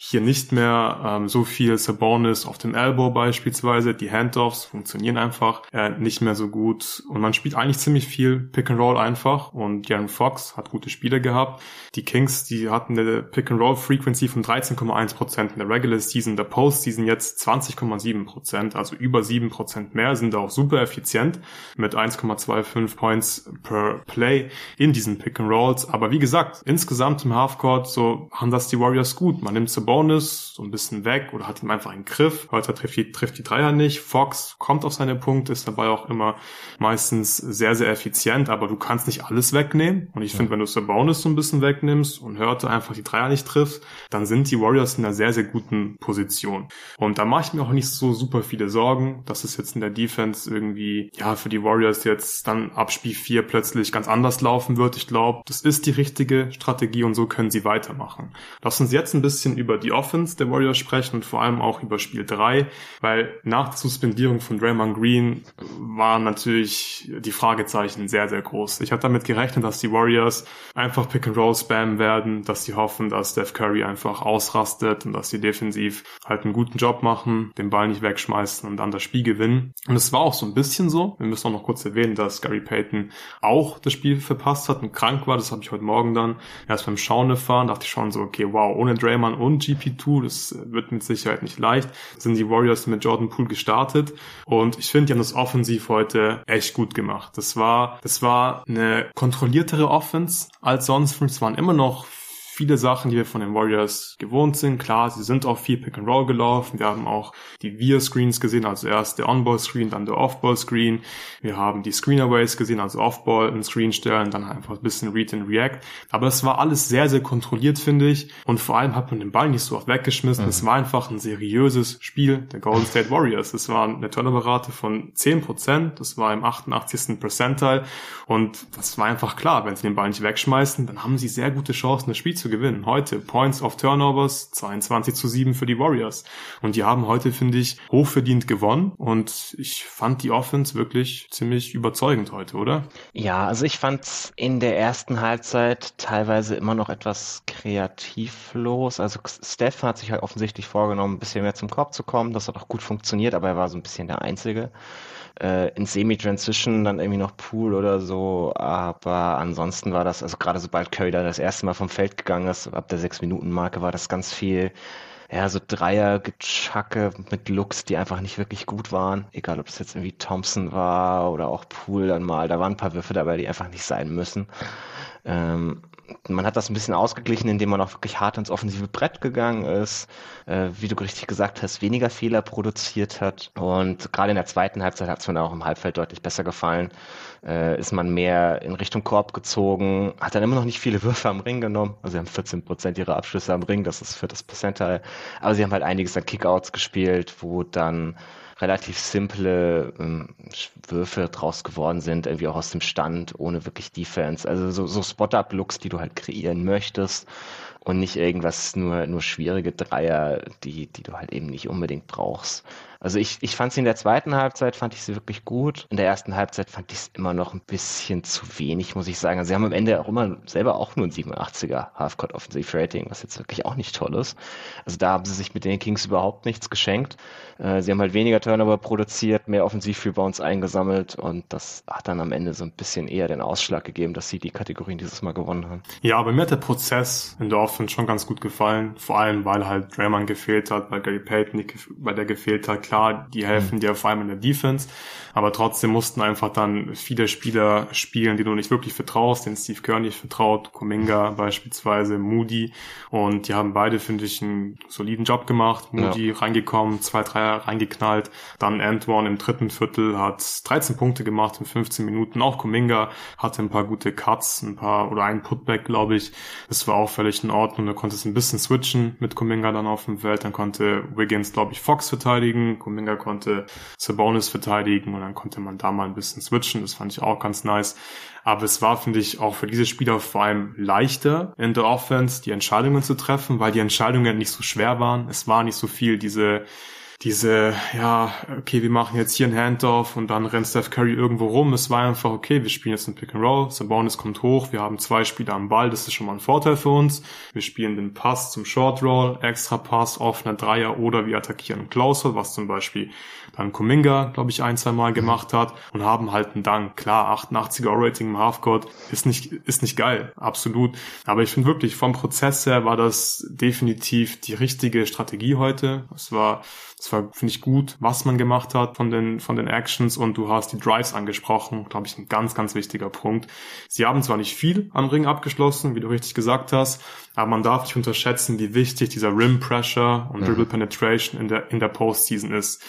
hier nicht mehr ähm, so viel Sabonis auf dem Elbow beispielsweise. Die Handoffs funktionieren einfach äh, nicht mehr so gut und man spielt eigentlich ziemlich viel Pick and Roll einfach und Jaren Fox hat gute Spiele gehabt. Die Kings, die hatten eine Pick and Roll Frequency von 13,1% in der Regular Season, der Postseason jetzt 20,7%, also über 7% mehr, sind da auch super effizient mit 1,25 Points per Play in diesen Pick and Rolls. Aber wie gesagt, insgesamt im Halfcourt so haben das die Warriors gut. Man nimmt Sabonis Bonus so ein bisschen weg oder hat ihm einfach einen Griff. Heute trifft die, trifft die Dreier nicht. Fox kommt auf seine Punkte, ist dabei auch immer meistens sehr, sehr effizient, aber du kannst nicht alles wegnehmen. Und ich ja. finde, wenn du Sabonis so ein bisschen wegnimmst und Hörte einfach die Dreier nicht trifft, dann sind die Warriors in einer sehr, sehr guten Position. Und da mache ich mir auch nicht so super viele Sorgen, dass es jetzt in der Defense irgendwie, ja, für die Warriors jetzt dann ab Spiel 4 plötzlich ganz anders laufen wird. Ich glaube, das ist die richtige Strategie und so können sie weitermachen. Lass uns jetzt ein bisschen über die Offense der Warriors sprechen und vor allem auch über Spiel 3, weil nach der Suspendierung von Draymond Green waren natürlich die Fragezeichen sehr, sehr groß. Ich habe damit gerechnet, dass die Warriors einfach Pick and Roll spammen werden, dass sie hoffen, dass Steph Curry einfach ausrastet und dass sie defensiv halt einen guten Job machen, den Ball nicht wegschmeißen und dann das Spiel gewinnen. Und es war auch so ein bisschen so. Wir müssen auch noch kurz erwähnen, dass Gary Payton auch das Spiel verpasst hat und krank war. Das habe ich heute Morgen dann erst beim Schauen erfahren. Dachte ich schon so, okay, wow, ohne Draymond und G GP2, das wird mit Sicherheit nicht leicht, sind die Warriors mit Jordan Poole gestartet und ich finde, die haben das offensiv heute echt gut gemacht. Das war, das war eine kontrolliertere Offense als sonst. Es waren immer noch viele Sachen, die wir von den Warriors gewohnt sind. Klar, sie sind auch viel Pick and Roll gelaufen. Wir haben auch die Via-Screens gesehen, also erst der On-Ball-Screen, dann der Off-Ball-Screen. Wir haben die Screenaways gesehen, also Off-Ball Screen stellen, dann einfach ein bisschen Read and React. Aber es war alles sehr, sehr kontrolliert, finde ich. Und vor allem hat man den Ball nicht so oft weggeschmissen. Mhm. Es war einfach ein seriöses Spiel der Golden State Warriors. Es war eine Turnover-Rate von 10%. Das war im 88. Percentile. Und das war einfach klar, wenn sie den Ball nicht wegschmeißen, dann haben sie sehr gute Chancen, das Spiel zu gewinnen. Heute Points of Turnovers 22 zu 7 für die Warriors. Und die haben heute, finde ich, hochverdient gewonnen. Und ich fand die Offense wirklich ziemlich überzeugend heute, oder? Ja, also ich fand in der ersten Halbzeit teilweise immer noch etwas kreativlos. Also Steph hat sich halt offensichtlich vorgenommen, ein bisschen mehr zum Korb zu kommen. Das hat auch gut funktioniert, aber er war so ein bisschen der Einzige äh, in Semi-Transition dann irgendwie noch Pool oder so. Aber ansonsten war das, also gerade sobald Curry da das erste Mal vom Feld gegangen ist, ab der Sechs-Minuten-Marke, war das ganz viel ja, so Dreier-Gechacke mit Looks, die einfach nicht wirklich gut waren. Egal, ob es jetzt irgendwie Thompson war oder auch Pool dann mal. Da waren ein paar Würfe dabei, die einfach nicht sein müssen. Ähm, man hat das ein bisschen ausgeglichen, indem man auch wirklich hart ins offensive Brett gegangen ist, äh, wie du richtig gesagt hast, weniger Fehler produziert hat. Und gerade in der zweiten Halbzeit hat es mir auch im Halbfeld deutlich besser gefallen. Äh, ist man mehr in Richtung Korb gezogen, hat dann immer noch nicht viele Würfe am Ring genommen. Also sie haben 14 Prozent ihrer Abschlüsse am Ring, das ist für das Percentile. Aber sie haben halt einiges an Kickouts gespielt, wo dann relativ simple ähm, Würfe draus geworden sind, irgendwie auch aus dem Stand, ohne wirklich Defense. Also so, so Spot-Up-Looks, die du halt kreieren möchtest und nicht irgendwas nur, nur schwierige Dreier, die, die du halt eben nicht unbedingt brauchst. Also ich, ich fand sie in der zweiten Halbzeit, fand ich sie wirklich gut. In der ersten Halbzeit fand ich es immer noch ein bisschen zu wenig, muss ich sagen. Also sie haben am Ende auch immer selber auch nur ein 87er Halfcourt Offensive Rating, was jetzt wirklich auch nicht toll ist. Also da haben sie sich mit den Kings überhaupt nichts geschenkt. Äh, sie haben halt weniger Turnover produziert, mehr Offensiv-Rebounds eingesammelt und das hat dann am Ende so ein bisschen eher den Ausschlag gegeben, dass sie die Kategorien dieses Mal gewonnen haben. Ja, aber mir hat der Prozess in der Offense schon ganz gut gefallen. Vor allem, weil halt Draymond gefehlt hat, weil Gary Payton weil der gefehlt hat klar, die helfen mhm. dir vor allem in der Defense, aber trotzdem mussten einfach dann viele Spieler spielen, die du nicht wirklich vertraust, den Steve Kerr nicht vertraut, Kuminga beispielsweise, Moody. Und die haben beide, finde ich, einen soliden Job gemacht. Moody ja. reingekommen, zwei, drei reingeknallt, dann Antoine im dritten Viertel hat 13 Punkte gemacht in 15 Minuten, auch Kuminga hatte ein paar gute Cuts, ein paar oder ein Putback, glaube ich, das war auch völlig in Ordnung, da konnte es ein bisschen switchen mit Kuminga dann auf dem Feld, dann konnte Wiggins, glaube ich, Fox verteidigen, Kuminga konnte Sabonis verteidigen und dann konnte man da mal ein bisschen switchen. Das fand ich auch ganz nice. Aber es war, finde ich, auch für diese Spieler vor allem leichter in der Offense, die Entscheidungen zu treffen, weil die Entscheidungen nicht so schwer waren. Es war nicht so viel diese diese, ja, okay, wir machen jetzt hier einen Handoff und dann rennt Steph Curry irgendwo rum. Es war einfach, okay, wir spielen jetzt ein Pick and Roll, Sabonis kommt hoch, wir haben zwei Spieler am Ball, das ist schon mal ein Vorteil für uns. Wir spielen den Pass zum Short Roll, extra Pass, offener Dreier oder wir attackieren Closer, was zum Beispiel dann Kuminga, glaube ich, ein, zwei Mal gemacht hat und haben halt einen Dank. Klar, 88er Rating im Halfcourt ist nicht, ist nicht geil, absolut. Aber ich finde wirklich, vom Prozess her war das definitiv die richtige Strategie heute. Es war, es war, finde ich, gut, was man gemacht hat von den, von den Actions und du hast die Drives angesprochen, glaube ich, ein ganz, ganz wichtiger Punkt. Sie haben zwar nicht viel am Ring abgeschlossen, wie du richtig gesagt hast, aber man darf nicht unterschätzen, wie wichtig dieser Rim Pressure und Dribble Penetration in der, in der Postseason ist.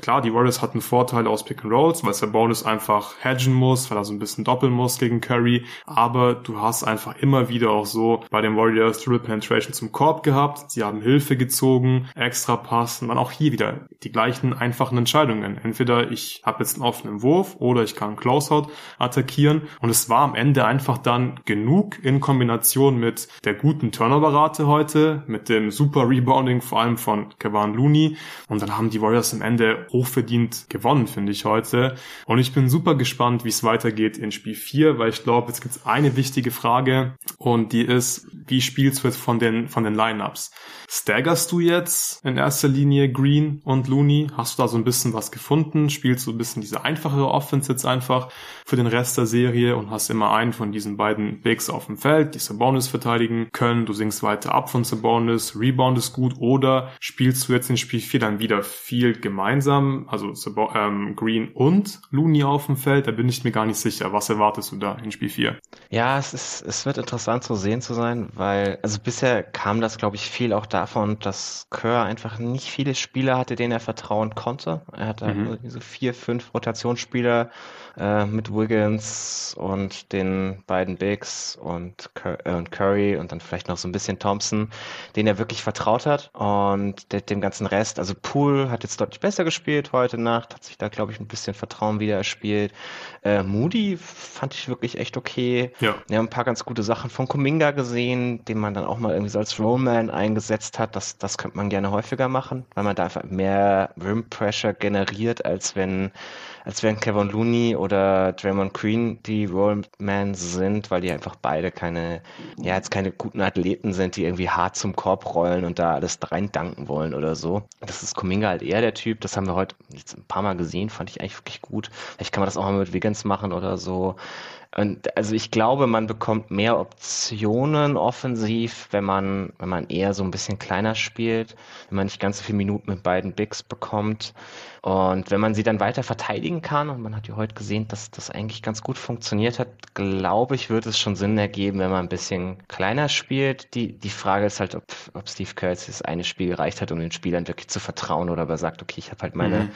Klar, die Warriors hatten Vorteile aus Pick and Rolls, weil Sabonis einfach hedgen muss, weil er so ein bisschen doppeln muss gegen Curry. Aber du hast einfach immer wieder auch so bei den Warriors Triple Penetration zum Korb gehabt. Sie haben Hilfe gezogen, extra Pass und dann auch hier wieder die gleichen einfachen Entscheidungen. Entweder ich habe jetzt einen offenen Wurf oder ich kann Closeout attackieren. Und es war am Ende einfach dann genug in Kombination mit der guten Turnover-Rate heute, mit dem super Rebounding vor allem von Kevin Looney. Und dann haben die Warriors am Ende hochverdient gewonnen, finde ich heute. Und ich bin super gespannt, wie es weitergeht in Spiel 4, weil ich glaube, jetzt gibt es eine wichtige Frage und die ist, wie spielst du jetzt von den, von den Lineups? Staggerst du jetzt in erster Linie Green und Looney? Hast du da so ein bisschen was gefunden? Spielst du ein bisschen diese einfachere Offense jetzt einfach für den Rest der Serie und hast immer einen von diesen beiden Bigs auf dem Feld, die Sabonis verteidigen können. Du sinkst weiter ab von Sabonis, Rebound ist gut oder spielst du jetzt in Spiel 4 dann wieder viel gemeinsam, also Sabo ähm, Green und Looney auf dem Feld? Da bin ich mir gar nicht sicher. Was erwartest du da in Spiel 4? Ja, es ist, es wird interessant zu sehen zu sein, weil, also bisher kam das, glaube ich, viel auch da davon, dass Kerr einfach nicht viele Spieler hatte, denen er vertrauen konnte. Er hatte mhm. diese vier, fünf Rotationsspieler äh, mit Wiggins und den beiden Bigs und, äh, und Curry und dann vielleicht noch so ein bisschen Thompson, denen er wirklich vertraut hat und de dem ganzen Rest. Also Poole hat jetzt deutlich besser gespielt heute Nacht, hat sich da, glaube ich, ein bisschen Vertrauen wieder erspielt. Äh, Moody fand ich wirklich echt okay. Ja. Wir haben ein paar ganz gute Sachen von Kuminga gesehen, den man dann auch mal irgendwie so als Rollman eingesetzt hat. Das, das könnte man gerne häufiger machen, weil man da einfach mehr Rim Pressure generiert, als wenn als wären Kevin Looney oder Draymond Green die Rollman sind, weil die einfach beide keine, ja, jetzt keine guten Athleten sind, die irgendwie hart zum Korb rollen und da alles rein danken wollen oder so. Das ist Kuminga halt eher der Typ, das haben wir heute jetzt ein paar Mal gesehen, fand ich eigentlich wirklich gut. Vielleicht kann man das auch mal mit Wiggins machen oder so. Und also ich glaube, man bekommt mehr Optionen offensiv, wenn man, wenn man eher so ein bisschen kleiner spielt, wenn man nicht ganz so viele Minuten mit beiden Bigs bekommt. Und wenn man sie dann weiter verteidigen kann, und man hat ja heute gesehen, dass das eigentlich ganz gut funktioniert hat, glaube ich, wird es schon Sinn ergeben, wenn man ein bisschen kleiner spielt. Die, die Frage ist halt, ob, ob Steve Kerr das eine Spiel gereicht hat, um den Spielern wirklich zu vertrauen oder ob er sagt, okay, ich habe halt meine, mhm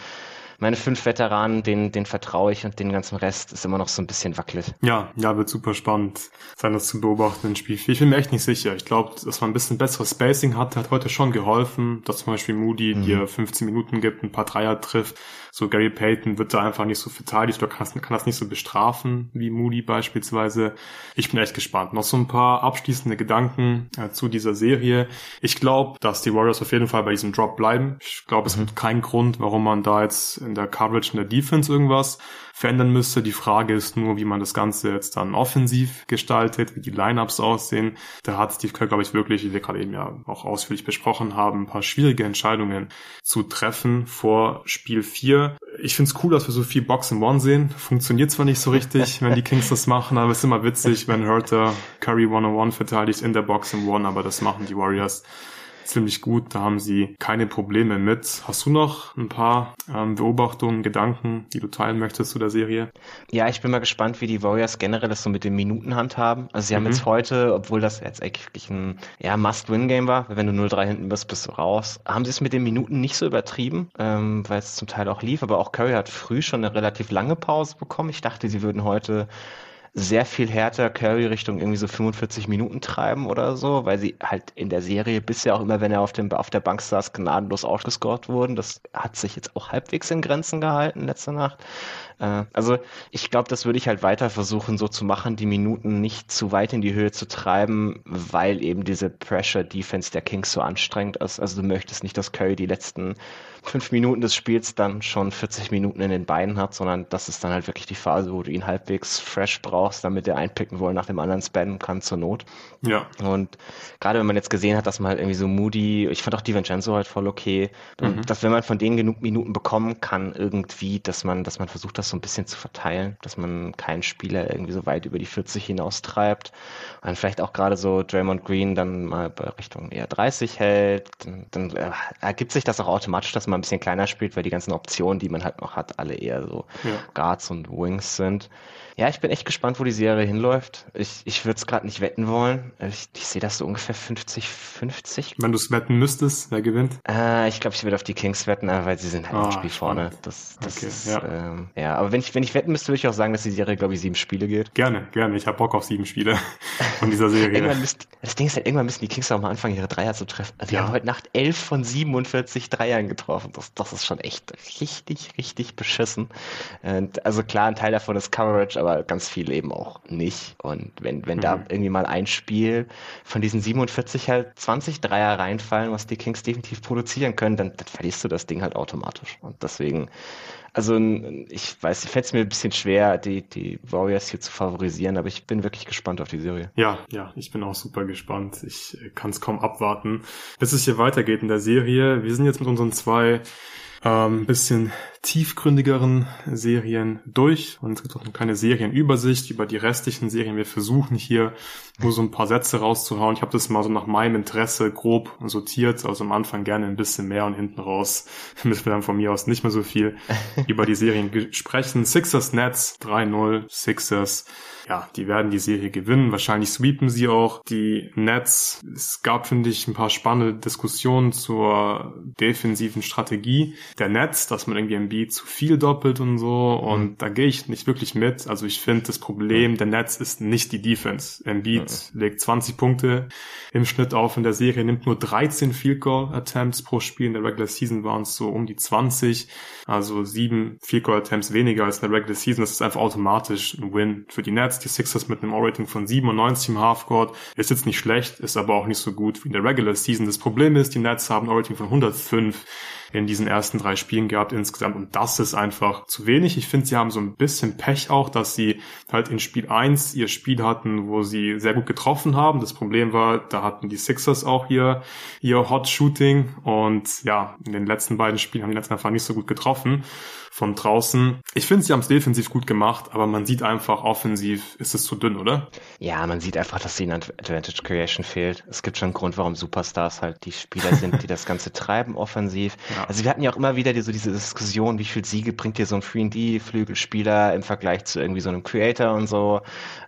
meine fünf Veteranen, denen, denen vertraue ich und den ganzen Rest ist immer noch so ein bisschen wackelig. Ja, ja, wird super spannend sein, das zu beobachten im Spiel. Ich bin mir echt nicht sicher. Ich glaube, dass man ein bisschen besseres Spacing hat, hat heute schon geholfen, dass zum Beispiel Moody mhm. dir 15 Minuten gibt, ein paar Dreier trifft. So Gary Payton wird da einfach nicht so verteidigt oder kann, kann das nicht so bestrafen wie Moody beispielsweise. Ich bin echt gespannt. Noch so ein paar abschließende Gedanken äh, zu dieser Serie. Ich glaube, dass die Warriors auf jeden Fall bei diesem Drop bleiben. Ich glaube, es mhm. gibt keinen Grund, warum man da jetzt in der Coverage, in der Defense irgendwas verändern müsste. Die Frage ist nur, wie man das Ganze jetzt dann offensiv gestaltet, wie die Lineups aussehen. Da hat Steve Kerr, glaube ich, wirklich, wie wir gerade eben ja auch ausführlich besprochen haben, ein paar schwierige Entscheidungen zu treffen vor Spiel 4. Ich finde es cool, dass wir so viel Box in One sehen. Funktioniert zwar nicht so richtig, wenn die Kings das machen, aber es ist immer witzig, wenn Hurter Curry 101 verteidigt in der Box in One, aber das machen die Warriors ziemlich gut. Da haben sie keine Probleme mit. Hast du noch ein paar ähm, Beobachtungen, Gedanken, die du teilen möchtest zu der Serie? Ja, ich bin mal gespannt, wie die Warriors generell das so mit den Minuten handhaben. Also sie haben mhm. jetzt heute, obwohl das jetzt eigentlich ein ja, Must-Win-Game war, wenn du 0-3 hinten bist, bist du raus, haben sie es mit den Minuten nicht so übertrieben, ähm, weil es zum Teil auch lief. Aber auch Curry hat früh schon eine relativ lange Pause bekommen. Ich dachte, sie würden heute sehr viel härter Curry Richtung irgendwie so 45 Minuten treiben oder so, weil sie halt in der Serie bisher auch immer, wenn er auf, dem, auf der Bank saß, gnadenlos outgescored wurden. Das hat sich jetzt auch halbwegs in Grenzen gehalten letzte Nacht. Äh, also ich glaube, das würde ich halt weiter versuchen so zu machen, die Minuten nicht zu weit in die Höhe zu treiben, weil eben diese Pressure Defense der Kings so anstrengend ist. Also du möchtest nicht, dass Curry die letzten fünf Minuten des Spiels dann schon 40 Minuten in den Beinen hat, sondern das ist dann halt wirklich die Phase, wo du ihn halbwegs fresh brauchst, damit er einpicken wohl nach dem anderen spammen kann zur Not. Ja. Und gerade wenn man jetzt gesehen hat, dass man halt irgendwie so Moody, ich fand auch DiVincenzo halt voll okay, mhm. dass wenn man von denen genug Minuten bekommen kann, irgendwie, dass man, dass man versucht, das so ein bisschen zu verteilen, dass man keinen Spieler irgendwie so weit über die 40 hinaus treibt. Und dann vielleicht auch gerade so Draymond Green dann mal bei Richtung eher 30 hält, dann, dann äh, ergibt sich das auch automatisch, dass man ein bisschen kleiner spielt, weil die ganzen Optionen, die man halt noch hat, alle eher so ja. Guards und Wings sind. Ja, ich bin echt gespannt, wo die Serie hinläuft. Ich, ich würde es gerade nicht wetten wollen. Ich, ich sehe das so ungefähr 50-50. Wenn du es wetten müsstest, wer gewinnt? Äh, ich glaube, ich würde auf die Kings wetten, weil sie sind halt oh, ein Spiel vorne. Das, das okay, ist, ja. Ähm, ja, aber wenn ich, wenn ich wetten müsste, würde ich auch sagen, dass die Serie, glaube ich, sieben Spiele geht. Gerne, gerne. Ich habe Bock auf sieben Spiele von dieser Serie. müsst, das Ding ist halt, irgendwann müssen die Kings auch mal anfangen, ihre Dreier zu treffen. Also, ja. haben heute Nacht elf von 47 Dreiern getroffen. Das, das ist schon echt richtig, richtig beschissen. Und also klar, ein Teil davon ist Coverage, aber ganz viel eben auch nicht. Und wenn, wenn mhm. da irgendwie mal ein Spiel von diesen 47 halt 20 Dreier reinfallen, was die Kings definitiv produzieren können, dann, dann verlierst du das Ding halt automatisch. Und deswegen, also ich weiß, fällt es mir ein bisschen schwer, die, die Warriors hier zu favorisieren, aber ich bin wirklich gespannt auf die Serie. Ja, ja, ich bin auch super gespannt. Ich kann es kaum abwarten, bis es hier weitergeht in der Serie. Wir sind jetzt mit unseren zwei ähm, bisschen tiefgründigeren Serien durch und es gibt auch eine kleine Serienübersicht über die restlichen Serien. Wir versuchen hier nur so ein paar Sätze rauszuhauen. Ich habe das mal so nach meinem Interesse grob sortiert, also am Anfang gerne ein bisschen mehr und hinten raus müssen wir dann von mir aus nicht mehr so viel über die Serien sprechen. Sixers Nets 3-0, Sixers ja, die werden die Serie gewinnen. Wahrscheinlich sweepen sie auch die Nets. Es gab, finde ich, ein paar spannende Diskussionen zur defensiven Strategie der Nets, dass man irgendwie Embiid zu viel doppelt und so. Und mhm. da gehe ich nicht wirklich mit. Also ich finde, das Problem der Nets ist nicht die Defense. Embiid mhm. legt 20 Punkte im Schnitt auf in der Serie, nimmt nur 13 Field Goal Attempts pro Spiel. In der Regular Season waren es so um die 20. Also sieben Field Goal Attempts weniger als in der Regular Season. Das ist einfach automatisch ein Win für die Nets. Nets, die Sixers mit einem O-Rating von 97 im Halfcourt. Ist jetzt nicht schlecht, ist aber auch nicht so gut wie in der Regular Season. Das Problem ist, die Nets haben ein O-Rating von 105 in diesen ersten drei Spielen gehabt insgesamt und das ist einfach zu wenig. Ich finde, sie haben so ein bisschen Pech auch, dass sie halt in Spiel 1 ihr Spiel hatten, wo sie sehr gut getroffen haben. Das Problem war, da hatten die Sixers auch ihr, ihr Hot Shooting und ja, in den letzten beiden Spielen haben die Nets einfach nicht so gut getroffen von draußen. Ich finde, sie haben es defensiv gut gemacht, aber man sieht einfach, offensiv ist es zu dünn, oder? Ja, man sieht einfach, dass ihnen Advantage Creation fehlt. Es gibt schon einen Grund, warum Superstars halt die Spieler sind, die das Ganze treiben offensiv. Ja. Also wir hatten ja auch immer wieder die, so diese Diskussion, wie viel Siege bringt dir so ein 3D-Flügelspieler im Vergleich zu irgendwie so einem Creator und so.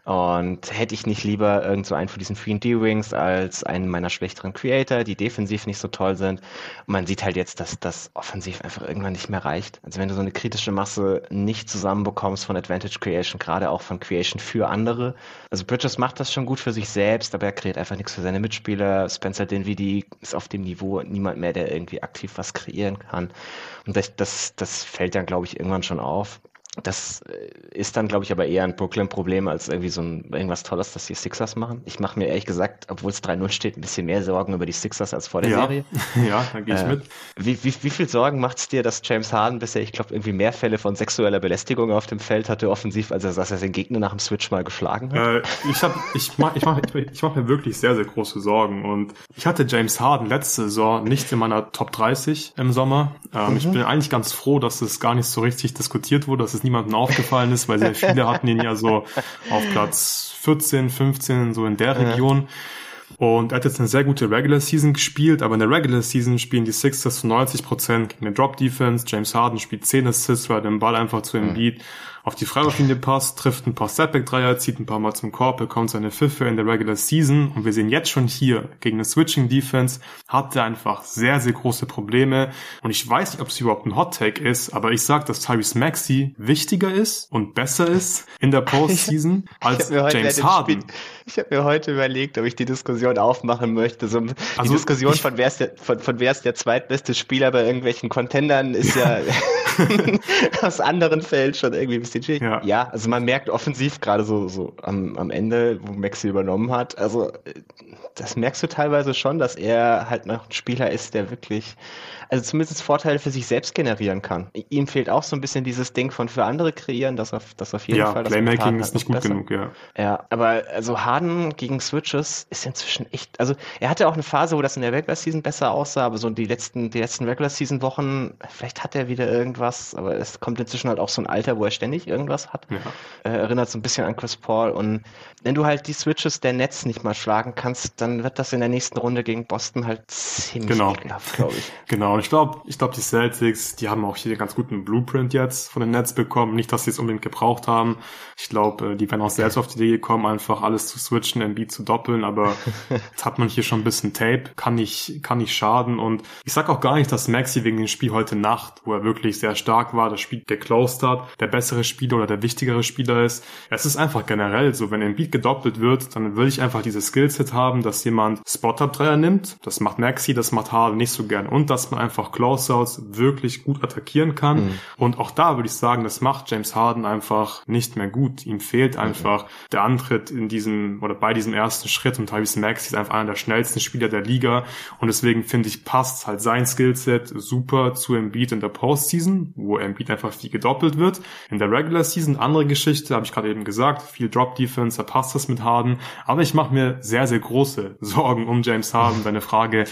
Und hätte ich nicht lieber irgend so einen von diesen 3D-Wings als einen meiner schlechteren Creator, die defensiv nicht so toll sind. Und man sieht halt jetzt, dass das offensiv einfach irgendwann nicht mehr reicht. Also wenn du so eine kritische Masse nicht zusammenbekommst von Advantage Creation, gerade auch von Creation für andere. Also Bridges macht das schon gut für sich selbst, aber er kreiert einfach nichts für seine Mitspieler. Spencer Dinwiddie ist auf dem Niveau niemand mehr, der irgendwie aktiv was kreieren kann. Und das, das, das fällt dann, glaube ich, irgendwann schon auf. Das äh, ist dann, glaube ich, aber eher ein Brooklyn-Problem als irgendwie so ein irgendwas Tolles, dass die Sixers machen. Ich mache mir ehrlich gesagt, obwohl es 3-0 steht, ein bisschen mehr Sorgen über die Sixers als vor der ja. Serie. Ja, da gehe ich äh, mit. Wie, wie, wie viel Sorgen macht es dir, dass James Harden bisher, ich glaube, irgendwie mehr Fälle von sexueller Belästigung auf dem Feld hatte, offensiv, als er, dass er den Gegner nach dem Switch mal geschlagen hat? Äh, ich hab, ich mache ich mach, ich mach mir wirklich sehr, sehr große Sorgen. Und ich hatte James Harden letzte Saison nicht in meiner Top 30 im Sommer. Ähm, mhm. Ich bin eigentlich ganz froh, dass es gar nicht so richtig diskutiert wurde, dass es niemandem aufgefallen ist, weil sehr viele hatten ihn ja so auf Platz 14, 15, so in der Region. Und er hat jetzt eine sehr gute Regular Season gespielt, aber in der Regular Season spielen die Sixers zu 90 Prozent gegen eine Drop Defense. James Harden spielt 10 Assists, weil er den Ball einfach zu Embiid auf die Freiwurflinie passt, trifft ein paar Stepback-Dreier, zieht ein paar Mal zum Korb, bekommt seine Pfiffe in der Regular Season. Und wir sehen jetzt schon hier, gegen eine Switching-Defense hat er einfach sehr, sehr große Probleme. Und ich weiß nicht, ob es überhaupt ein Hot-Take ist, aber ich sag, dass Tyrese Maxey wichtiger ist und besser ist in der Postseason als James Harden. Ich habe mir heute überlegt, ob ich die Diskussion aufmachen möchte. So, die also Diskussion ich, von wer ist der, von, von wer ist der zweitbeste Spieler bei irgendwelchen Contendern ist ja aus anderen Fällen schon irgendwie ein bisschen schwierig. Ja, ja also man merkt offensiv gerade so, so am, am Ende, wo Maxi übernommen hat, also das merkst du teilweise schon, dass er halt noch ein Spieler ist, der wirklich also zumindest Vorteile für sich selbst generieren kann. Ihm fehlt auch so ein bisschen dieses Ding von für andere kreieren, dass auf, das auf jeden ja, Fall. Ja, Playmaking ist nicht gut besser. genug, ja. Ja, aber also Harden gegen Switches ist inzwischen echt, also er hatte auch eine Phase, wo das in der Regular Season besser aussah, aber so die letzten, die letzten Regular Season Wochen, vielleicht hat er wieder irgendwas, aber es kommt inzwischen halt auch so ein Alter, wo er ständig irgendwas hat. Ja. Äh, erinnert so ein bisschen an Chris Paul und wenn du halt die Switches der Netz nicht mal schlagen kannst, dann wird das in der nächsten Runde gegen Boston halt ziemlich genau. glaube ich. genau, und ich glaube, ich glaube, die Celtics, die haben auch hier einen ganz guten Blueprint jetzt von den Nets bekommen. Nicht, dass sie es unbedingt gebraucht haben. Ich glaube, äh, die wären auch selbst auf die Idee gekommen, einfach alles zu switchen, MB zu doppeln, aber jetzt hat man hier schon ein bisschen Tape, kann nicht, kann nicht schaden. Und ich sag auch gar nicht, dass Maxi wegen dem Spiel heute Nacht, wo er wirklich sehr stark war, das Spiel geclosed hat, der bessere Spieler oder der wichtigere Spieler ist. Es ist einfach generell so, wenn Embiid gedoppelt wird, dann will ich einfach dieses Skillset haben, dass jemand Spot-Up-Dreier nimmt. Das macht Maxi, das macht Harden nicht so gern. Und dass man einfach Closeouts wirklich gut attackieren kann. Mhm. Und auch da würde ich sagen, das macht James Harden einfach nicht mehr gut. Ihm fehlt einfach mhm. der Antritt in diesem oder bei diesem ersten Schritt. Und Tyrese Maxi ist einfach einer der schnellsten Spieler der Liga. Und deswegen finde ich, passt halt sein Skillset super zu Embiid in der Postseason, wo Embiid einfach viel gedoppelt wird. In der Regular Season, andere Geschichte, habe ich gerade eben gesagt, viel Drop Defense, da passt das mit Harden. Aber ich mache mir sehr, sehr große Sorgen um James Harden. Deine Frage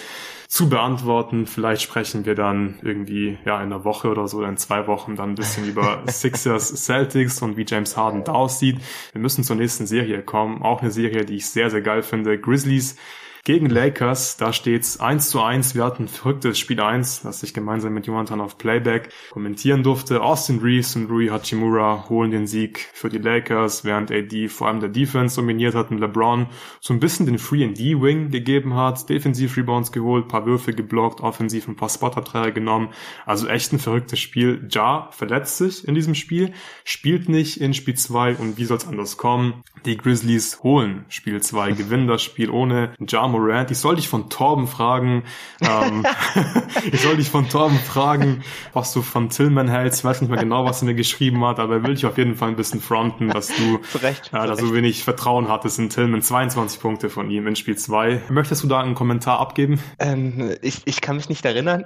zu beantworten. Vielleicht sprechen wir dann irgendwie ja in einer Woche oder so oder in zwei Wochen dann ein bisschen über Sixers Celtics und wie James Harden da aussieht. Wir müssen zur nächsten Serie kommen. Auch eine Serie, die ich sehr, sehr geil finde. Grizzlies gegen Lakers. Da steht's 1 zu 1. Wir hatten ein verrücktes Spiel 1, das ich gemeinsam mit Jonathan auf Playback kommentieren durfte. Austin Reeves und Rui Hachimura holen den Sieg für die Lakers, während AD vor allem der Defense dominiert hat und LeBron so ein bisschen den Free-and-D-Wing gegeben hat, Defensiv-Rebounds geholt, paar Würfe geblockt, offensiv ein paar Spot-Up-Dreier genommen. Also echt ein verrücktes Spiel. Ja verletzt sich in diesem Spiel, spielt nicht in Spiel 2 und wie soll's anders kommen? Die Grizzlies holen Spiel 2, gewinnen das Spiel ohne Ja Morant. Ich soll dich von Torben fragen, ähm, ich soll dich von Torben fragen, was du von Tillman hältst. Ich weiß nicht mehr genau, was er mir geschrieben hat, aber er will dich auf jeden Fall ein bisschen fronten, dass du, Recht, äh, dass du wenig Vertrauen hattest in Tillman. 22 Punkte von ihm in Spiel 2. Möchtest du da einen Kommentar abgeben? Ähm, ich, ich kann mich nicht erinnern.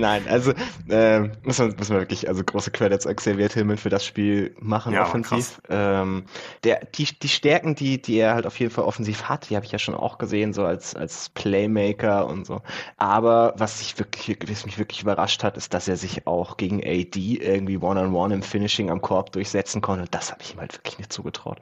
Nein, also äh, muss, man, muss man wirklich, also große Credits Xavier Tillman für das Spiel machen, ja, offensiv. Ähm, der, die, die Stärken, die, die er halt auf jeden Fall offensiv hat, die habe ich ja schon auch gesehen, so als, als Playmaker und so. Aber was ich wirklich, was mich wirklich überrascht hat, ist, dass er sich auch gegen AD irgendwie One-on-One -on -one im Finishing am Korb durchsetzen konnte. Und das habe ich ihm halt wirklich nicht zugetraut.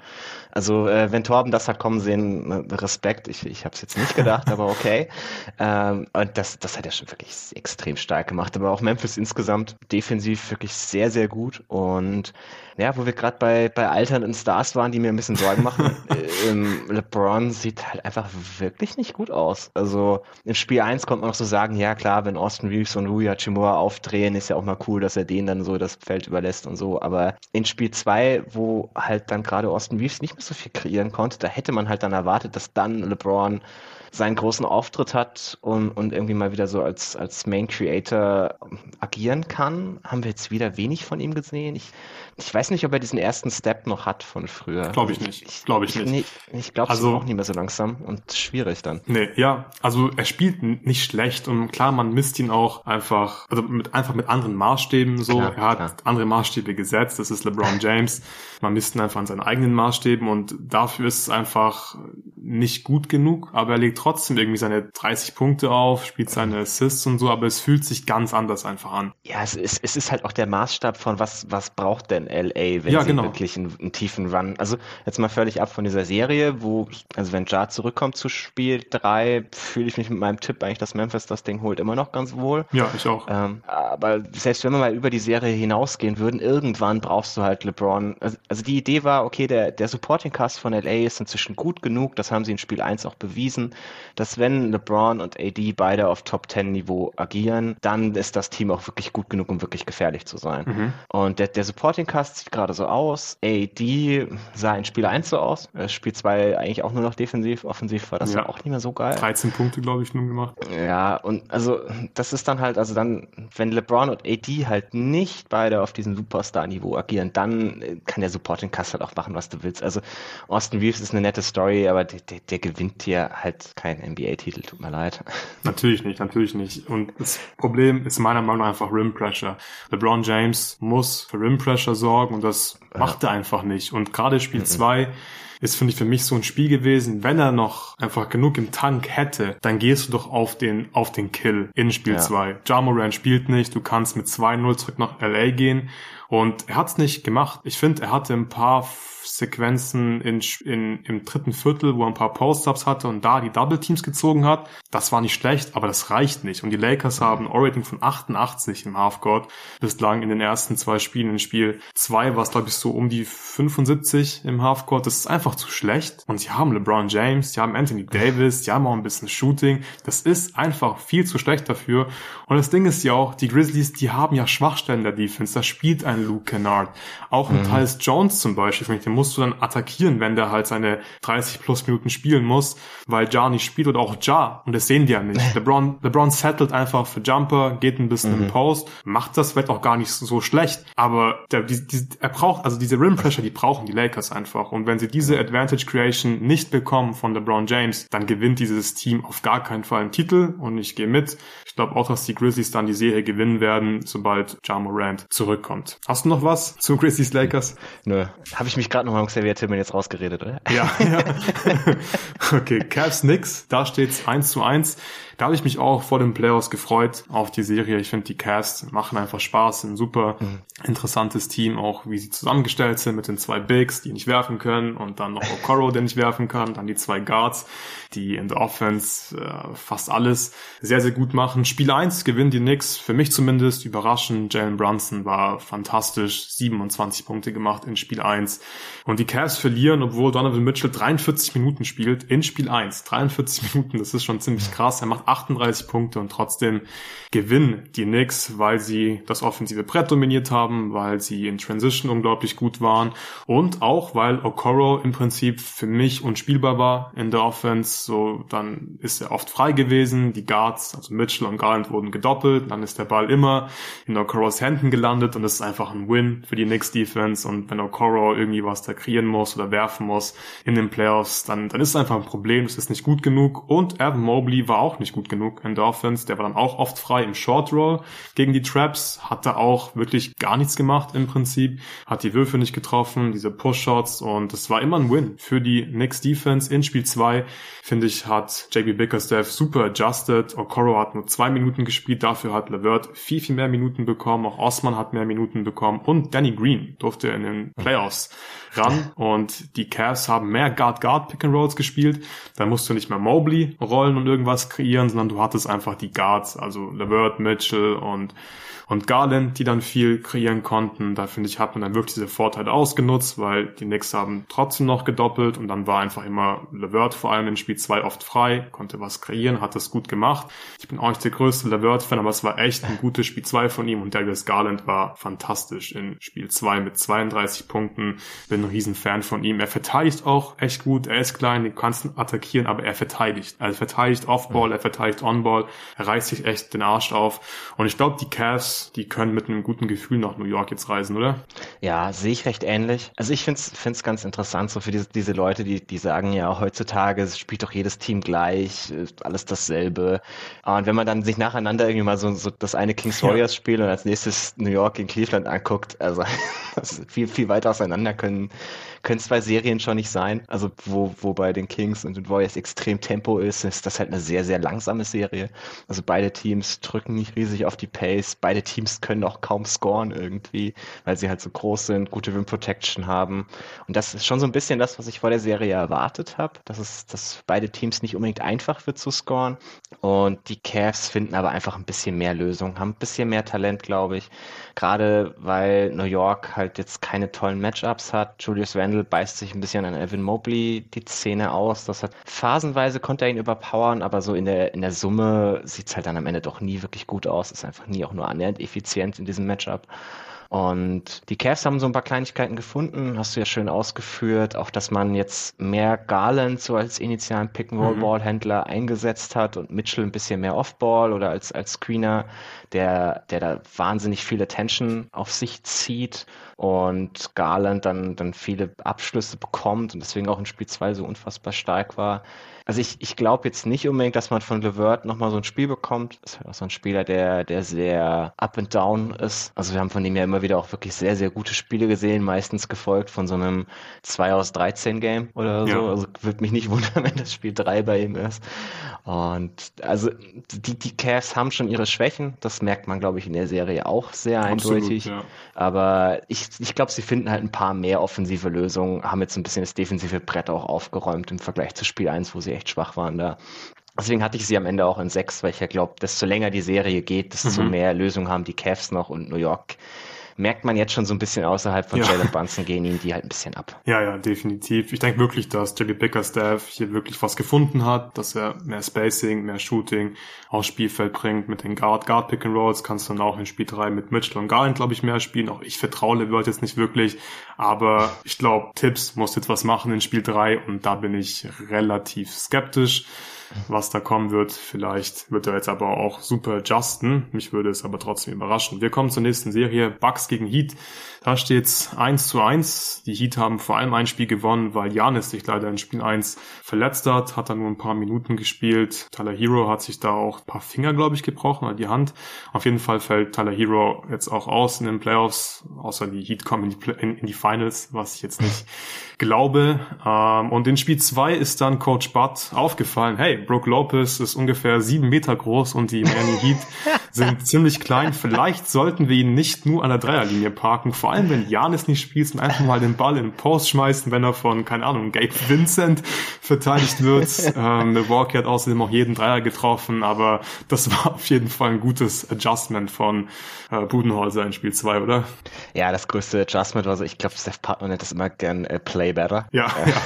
Also äh, wenn Torben das hat kommen sehen, ne, Respekt, ich, ich habe es jetzt nicht gedacht, aber okay. Ähm, und das, das hat er schon wirklich extrem stark gemacht. Aber auch Memphis insgesamt defensiv wirklich sehr, sehr gut. Und ja, wo wir gerade bei, bei alternden Stars waren, die mir ein bisschen Sorgen machen. äh, ähm, LeBron sieht halt einfach wirklich nicht gut aus. Also in Spiel 1 konnte man noch so sagen, ja klar, wenn Austin Reeves und Rui Hachimura aufdrehen, ist ja auch mal cool, dass er denen dann so das Feld überlässt und so. Aber in Spiel 2, wo halt dann gerade Austin Reeves nicht mehr so viel kreieren konnte, da hätte man halt dann erwartet, dass dann LeBron seinen großen Auftritt hat und, und irgendwie mal wieder so als, als Main Creator agieren kann, haben wir jetzt wieder wenig von ihm gesehen. Ich ich weiß nicht, ob er diesen ersten Step noch hat von früher. Glaube ich nicht. Glaube ich, ich nicht. Nee, ich glaube also, es auch nicht mehr so langsam und schwierig dann. Nee, ja. Also er spielt nicht schlecht und klar, man misst ihn auch einfach, also mit, einfach mit anderen Maßstäben so. Klar, er hat klar. andere Maßstäbe gesetzt. Das ist LeBron James. man misst ihn einfach an seinen eigenen Maßstäben und dafür ist es einfach nicht gut genug, aber er legt trotzdem irgendwie seine 30 Punkte auf, spielt seine Assists und so, aber es fühlt sich ganz anders einfach an. Ja, es ist, es ist halt auch der Maßstab von was, was braucht denn LA, wenn ja, sie genau. wirklich einen, einen, tiefen Run. Also jetzt mal völlig ab von dieser Serie, wo, also wenn Jar zurückkommt zu Spiel 3, fühle ich mich mit meinem Tipp eigentlich, dass Memphis das Ding holt, immer noch ganz wohl. Ja, ich auch. Ähm, aber selbst wenn wir mal über die Serie hinausgehen würden, irgendwann brauchst du halt LeBron. Also, also die Idee war, okay, der, der Supporting Cast von LA ist inzwischen gut genug, das haben sie in Spiel 1 auch bewiesen, dass wenn LeBron und AD beide auf Top 10 Niveau agieren, dann ist das Team auch wirklich gut genug, um wirklich gefährlich zu sein. Mhm. Und der, der Supporting Cast Cast sieht gerade so aus. AD sah in Spiel 1 so aus. Spiel 2 eigentlich auch nur noch defensiv. Offensiv war das ja. auch nicht mehr so geil. 13 Punkte, glaube ich, nur gemacht. Ja, und also das ist dann halt, also dann, wenn LeBron und AD halt nicht beide auf diesem Superstar-Niveau agieren, dann kann der Supporting Cast halt auch machen, was du willst. Also Austin Reeves ist eine nette Story, aber der, der, der gewinnt hier halt keinen NBA-Titel, tut mir leid. Natürlich nicht, natürlich nicht. Und das Problem ist meiner Meinung nach einfach Rim Pressure. LeBron James muss für Rim Pressure sorgen sorgen und das macht er einfach nicht. Und gerade Spiel 2 mhm. Ist, finde ich, für mich so ein Spiel gewesen, wenn er noch einfach genug im Tank hätte, dann gehst du doch auf den, auf den Kill in Spiel 2. Ja. Jamoran spielt nicht, du kannst mit 2-0 zurück nach LA gehen und er hat's nicht gemacht. Ich finde, er hatte ein paar Sequenzen in, in, im dritten Viertel, wo er ein paar Post-Ups hatte und da die Double Teams gezogen hat. Das war nicht schlecht, aber das reicht nicht. Und die Lakers haben ein Rating von 88 im Halfcourt bislang in den ersten zwei Spielen. In Spiel 2 war es, glaube ich, so um die 75 im Halfcourt. Das ist einfach zu schlecht. Und sie haben LeBron James, sie haben Anthony Davis, sie haben auch ein bisschen Shooting. Das ist einfach viel zu schlecht dafür. Und das Ding ist ja auch, die Grizzlies, die haben ja Schwachstellen der Defense. Da spielt ein Luke Kennard. Auch ein mhm. Tyus Jones zum Beispiel, den musst du dann attackieren, wenn der halt seine 30 plus Minuten spielen muss, weil Ja nicht spielt oder auch Ja. Und das sehen die ja nicht. LeBron, LeBron settelt einfach für Jumper, geht ein bisschen mhm. im Post, macht das vielleicht auch gar nicht so schlecht, aber der, die, die, er braucht, also diese Rim Pressure, die brauchen die Lakers einfach. Und wenn sie diese Advantage Creation nicht bekommen von LeBron James, dann gewinnt dieses Team auf gar keinen Fall einen Titel und ich gehe mit. Ich glaube auch, dass die Grizzlies dann die Serie gewinnen werden, sobald Ja Morant zurückkommt. Hast du noch was zu Grizzlies Lakers? Nö. Habe ich mich gerade noch mal Xavier Tillman jetzt rausgeredet, oder? Ja, ja. okay, Cavs nix, da steht's eins zu eins. Da habe ich mich auch vor den Playoffs gefreut auf die Serie. Ich finde, die Cavs machen einfach Spaß, ein super mhm. interessantes Team, auch wie sie zusammengestellt sind mit den zwei Bigs, die nicht werfen können und dann noch Okoro, der nicht werfen kann, dann die zwei Guards, die in der Offense äh, fast alles sehr, sehr gut machen. Spiel 1 gewinnen die Knicks, für mich zumindest überraschend. Jalen Brunson war fantastisch, 27 Punkte gemacht in Spiel 1. Und die Cavs verlieren, obwohl Donovan Mitchell 43 Minuten spielt in Spiel 1. 43 Minuten, das ist schon ziemlich krass. Er macht 38 Punkte und trotzdem gewinnen die Knicks, weil sie das offensive Brett dominiert haben, weil sie in Transition unglaublich gut waren und auch weil Okoro im Prinzip für mich unspielbar war in der Offense. So, dann ist er oft frei gewesen. Die Guards, also Mitchell und Garland wurden gedoppelt. Dann ist der Ball immer in Okoros Händen gelandet und das ist einfach ein Win für die Knicks Defense. Und wenn Okoro irgendwie was da kreieren muss oder werfen muss in den Playoffs, dann, dann ist es einfach ein Problem. Es ist nicht gut genug. Und Evan Mobley war auch nicht gut genug in der Offense. Der war dann auch oft frei im Short Roll gegen die Traps. Hat da auch wirklich gar nichts gemacht im Prinzip. Hat die Würfe nicht getroffen, diese Push-Shots und es war immer ein Win für die Knicks Defense in Spiel 2. Finde ich, hat JB Bickerstaff super adjusted. Okoro hat nur zwei Minuten gespielt. Dafür hat Levert viel, viel mehr Minuten bekommen. Auch Osman hat mehr Minuten bekommen und Danny Green durfte in den Playoffs ran und die Cavs haben mehr Guard-Guard Pick-and-Rolls gespielt. Da musst du nicht mehr Mobley rollen und irgendwas kreieren, sondern du hattest einfach die Guards, also Levert, Mitchell und und Garland, die dann viel kreieren konnten. Da finde ich, hat man dann wirklich diese Vorteile ausgenutzt, weil die Knicks haben trotzdem noch gedoppelt und dann war einfach immer Levert vor allem in Spiel 2 oft frei, konnte was kreieren, hat das gut gemacht. Ich bin auch nicht der größte Levert-Fan, aber es war echt ein gutes Spiel 2 von ihm und Darius Garland war fantastisch in Spiel 2 mit 32 Punkten. Bin ein riesen Fan von ihm. Er verteidigt auch echt gut. Er ist klein, du kannst ihn attackieren, aber er verteidigt. Er verteidigt Off-Ball, er verteidigt On-Ball. Er reißt sich echt den Arsch auf. Und ich glaube, die Cavs, die können mit einem guten Gefühl nach New York jetzt reisen, oder? Ja, sehe ich recht ähnlich. Also ich finde es ganz interessant, so für diese, diese Leute, die, die sagen ja, heutzutage spielt doch jedes Team gleich, alles dasselbe. Und wenn man dann sich nacheinander irgendwie mal so, so das eine Kings Warriors Spiel und als nächstes New York gegen Cleveland anguckt, also viel, viel weiter auseinander können können zwei Serien schon nicht sein. Also wo, wo bei den Kings und den Warriors extrem Tempo ist, ist das halt eine sehr, sehr langsame Serie. Also beide Teams drücken nicht riesig auf die Pace. Beide Teams können auch kaum scoren irgendwie, weil sie halt so groß sind, gute Rim Protection haben. Und das ist schon so ein bisschen das, was ich vor der Serie erwartet habe, dass es, dass beide Teams nicht unbedingt einfach wird zu scoren. Und die Cavs finden aber einfach ein bisschen mehr Lösungen, haben ein bisschen mehr Talent, glaube ich. Gerade weil New York halt jetzt keine tollen Matchups hat. Julius Randle beißt sich ein bisschen an Evan Mobley die Zähne aus. Das hat phasenweise konnte er ihn überpowern, aber so in der, in der Summe sieht es halt dann am Ende doch nie wirklich gut aus. Ist einfach nie auch nur annähernd effizient in diesem Matchup. Und die Cavs haben so ein paar Kleinigkeiten gefunden, hast du ja schön ausgeführt, auch dass man jetzt mehr Garland so als initialen Pick-and-Roll-Ball-Händler mhm. eingesetzt hat und Mitchell ein bisschen mehr Off-Ball oder als, als Screener, der, der da wahnsinnig viel Attention auf sich zieht und Garland dann, dann viele Abschlüsse bekommt und deswegen auch in Spiel 2 so unfassbar stark war. Also ich, ich glaube jetzt nicht unbedingt, dass man von Levert nochmal so ein Spiel bekommt. Das ist halt auch so ein Spieler, der, der sehr up and down ist. Also wir haben von ihm ja immer wieder auch wirklich sehr, sehr gute Spiele gesehen, meistens gefolgt von so einem 2 aus 13 Game oder so. Ja. Also würde mich nicht wundern, wenn das Spiel 3 bei ihm ist. Und also die, die Cavs haben schon ihre Schwächen. Das merkt man, glaube ich, in der Serie auch sehr Absolut, eindeutig. Ja. Aber ich, ich glaube, sie finden halt ein paar mehr offensive Lösungen, haben jetzt ein bisschen das defensive Brett auch aufgeräumt im Vergleich zu Spiel 1, wo sie echt schwach waren da. Deswegen hatte ich sie am Ende auch in sechs, weil ich ja glaube, desto länger die Serie geht, desto mhm. mehr Lösungen haben die Cavs noch und New York merkt man jetzt schon so ein bisschen außerhalb von ja. Jalen Bunsen gehen ihnen die halt ein bisschen ab. Ja, ja, definitiv. Ich denke wirklich, dass Jimmy Bickerstaff hier wirklich was gefunden hat, dass er mehr Spacing, mehr Shooting aufs Spielfeld bringt. Mit den Guard, Guard Pick and Rolls kannst du dann auch in Spiel 3 mit Mitchell und Garland, glaube ich, mehr spielen. Auch ich vertraue LeVert jetzt nicht wirklich, aber ich glaube, Tipps muss jetzt was machen in Spiel 3 und da bin ich relativ skeptisch was da kommen wird. Vielleicht wird er jetzt aber auch super adjusten. Mich würde es aber trotzdem überraschen. Wir kommen zur nächsten Serie. Bucks gegen Heat. Da steht's 1 zu 1. Die Heat haben vor allem ein Spiel gewonnen, weil Janis sich leider in Spiel 1 verletzt hat. Hat dann nur ein paar Minuten gespielt. Tyler Hero hat sich da auch ein paar Finger, glaube ich, gebrochen oder die Hand. Auf jeden Fall fällt Tyler Hero jetzt auch aus in den Playoffs. Außer die Heat kommen in die, in, in die Finals, was ich jetzt nicht glaube. Ähm, und in Spiel 2 ist dann Coach Butt aufgefallen, hey, Brook Lopez ist ungefähr sieben Meter groß und die Miami Heat sind ziemlich klein. Vielleicht sollten wir ihn nicht nur an der Dreierlinie parken, vor allem wenn Janis nicht spielt und einfach mal den Ball in den Post schmeißen, wenn er von, keine Ahnung, Gabe Vincent verteidigt wird. ähm, Milwaukee hat außerdem auch jeden Dreier getroffen, aber das war auf jeden Fall ein gutes Adjustment von äh, Budenholzer in Spiel 2, oder? Ja, das größte Adjustment war so, ich glaube, Steph Partner nennt das immer gern äh, Play Better. Ja, äh, ja.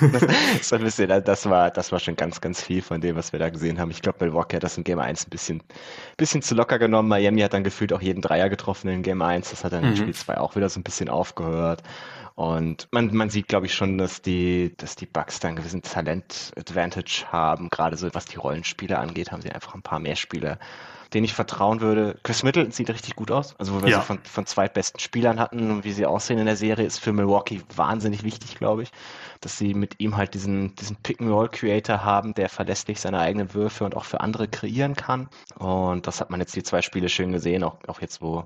das, das, ein bisschen, das, war, das war schon ganz, ganz viel von dem, was wir da gesehen haben. Ich glaube, Milwaukee hat das in Game 1 ein bisschen, bisschen zu locker genommen. Miami hat dann gefühlt auch jeden Dreier getroffen in Game 1. Das hat dann mhm. in Spiel 2 auch wieder so ein bisschen aufgehört. Und man, man sieht, glaube ich, schon, dass die, dass die Bucks da einen gewissen Talent-Advantage haben. Gerade so was die Rollenspiele angeht, haben sie einfach ein paar mehr Spieler den ich vertrauen würde. Chris Middleton sieht richtig gut aus. Also, wo wir ja. sie von, von zwei besten Spielern hatten und wie sie aussehen in der Serie, ist für Milwaukee wahnsinnig wichtig, glaube ich. Dass sie mit ihm halt diesen, diesen Pick-and-Roll-Creator haben, der verlässlich seine eigenen Würfe und auch für andere kreieren kann. Und das hat man jetzt die zwei Spiele schön gesehen, auch, auch jetzt, wo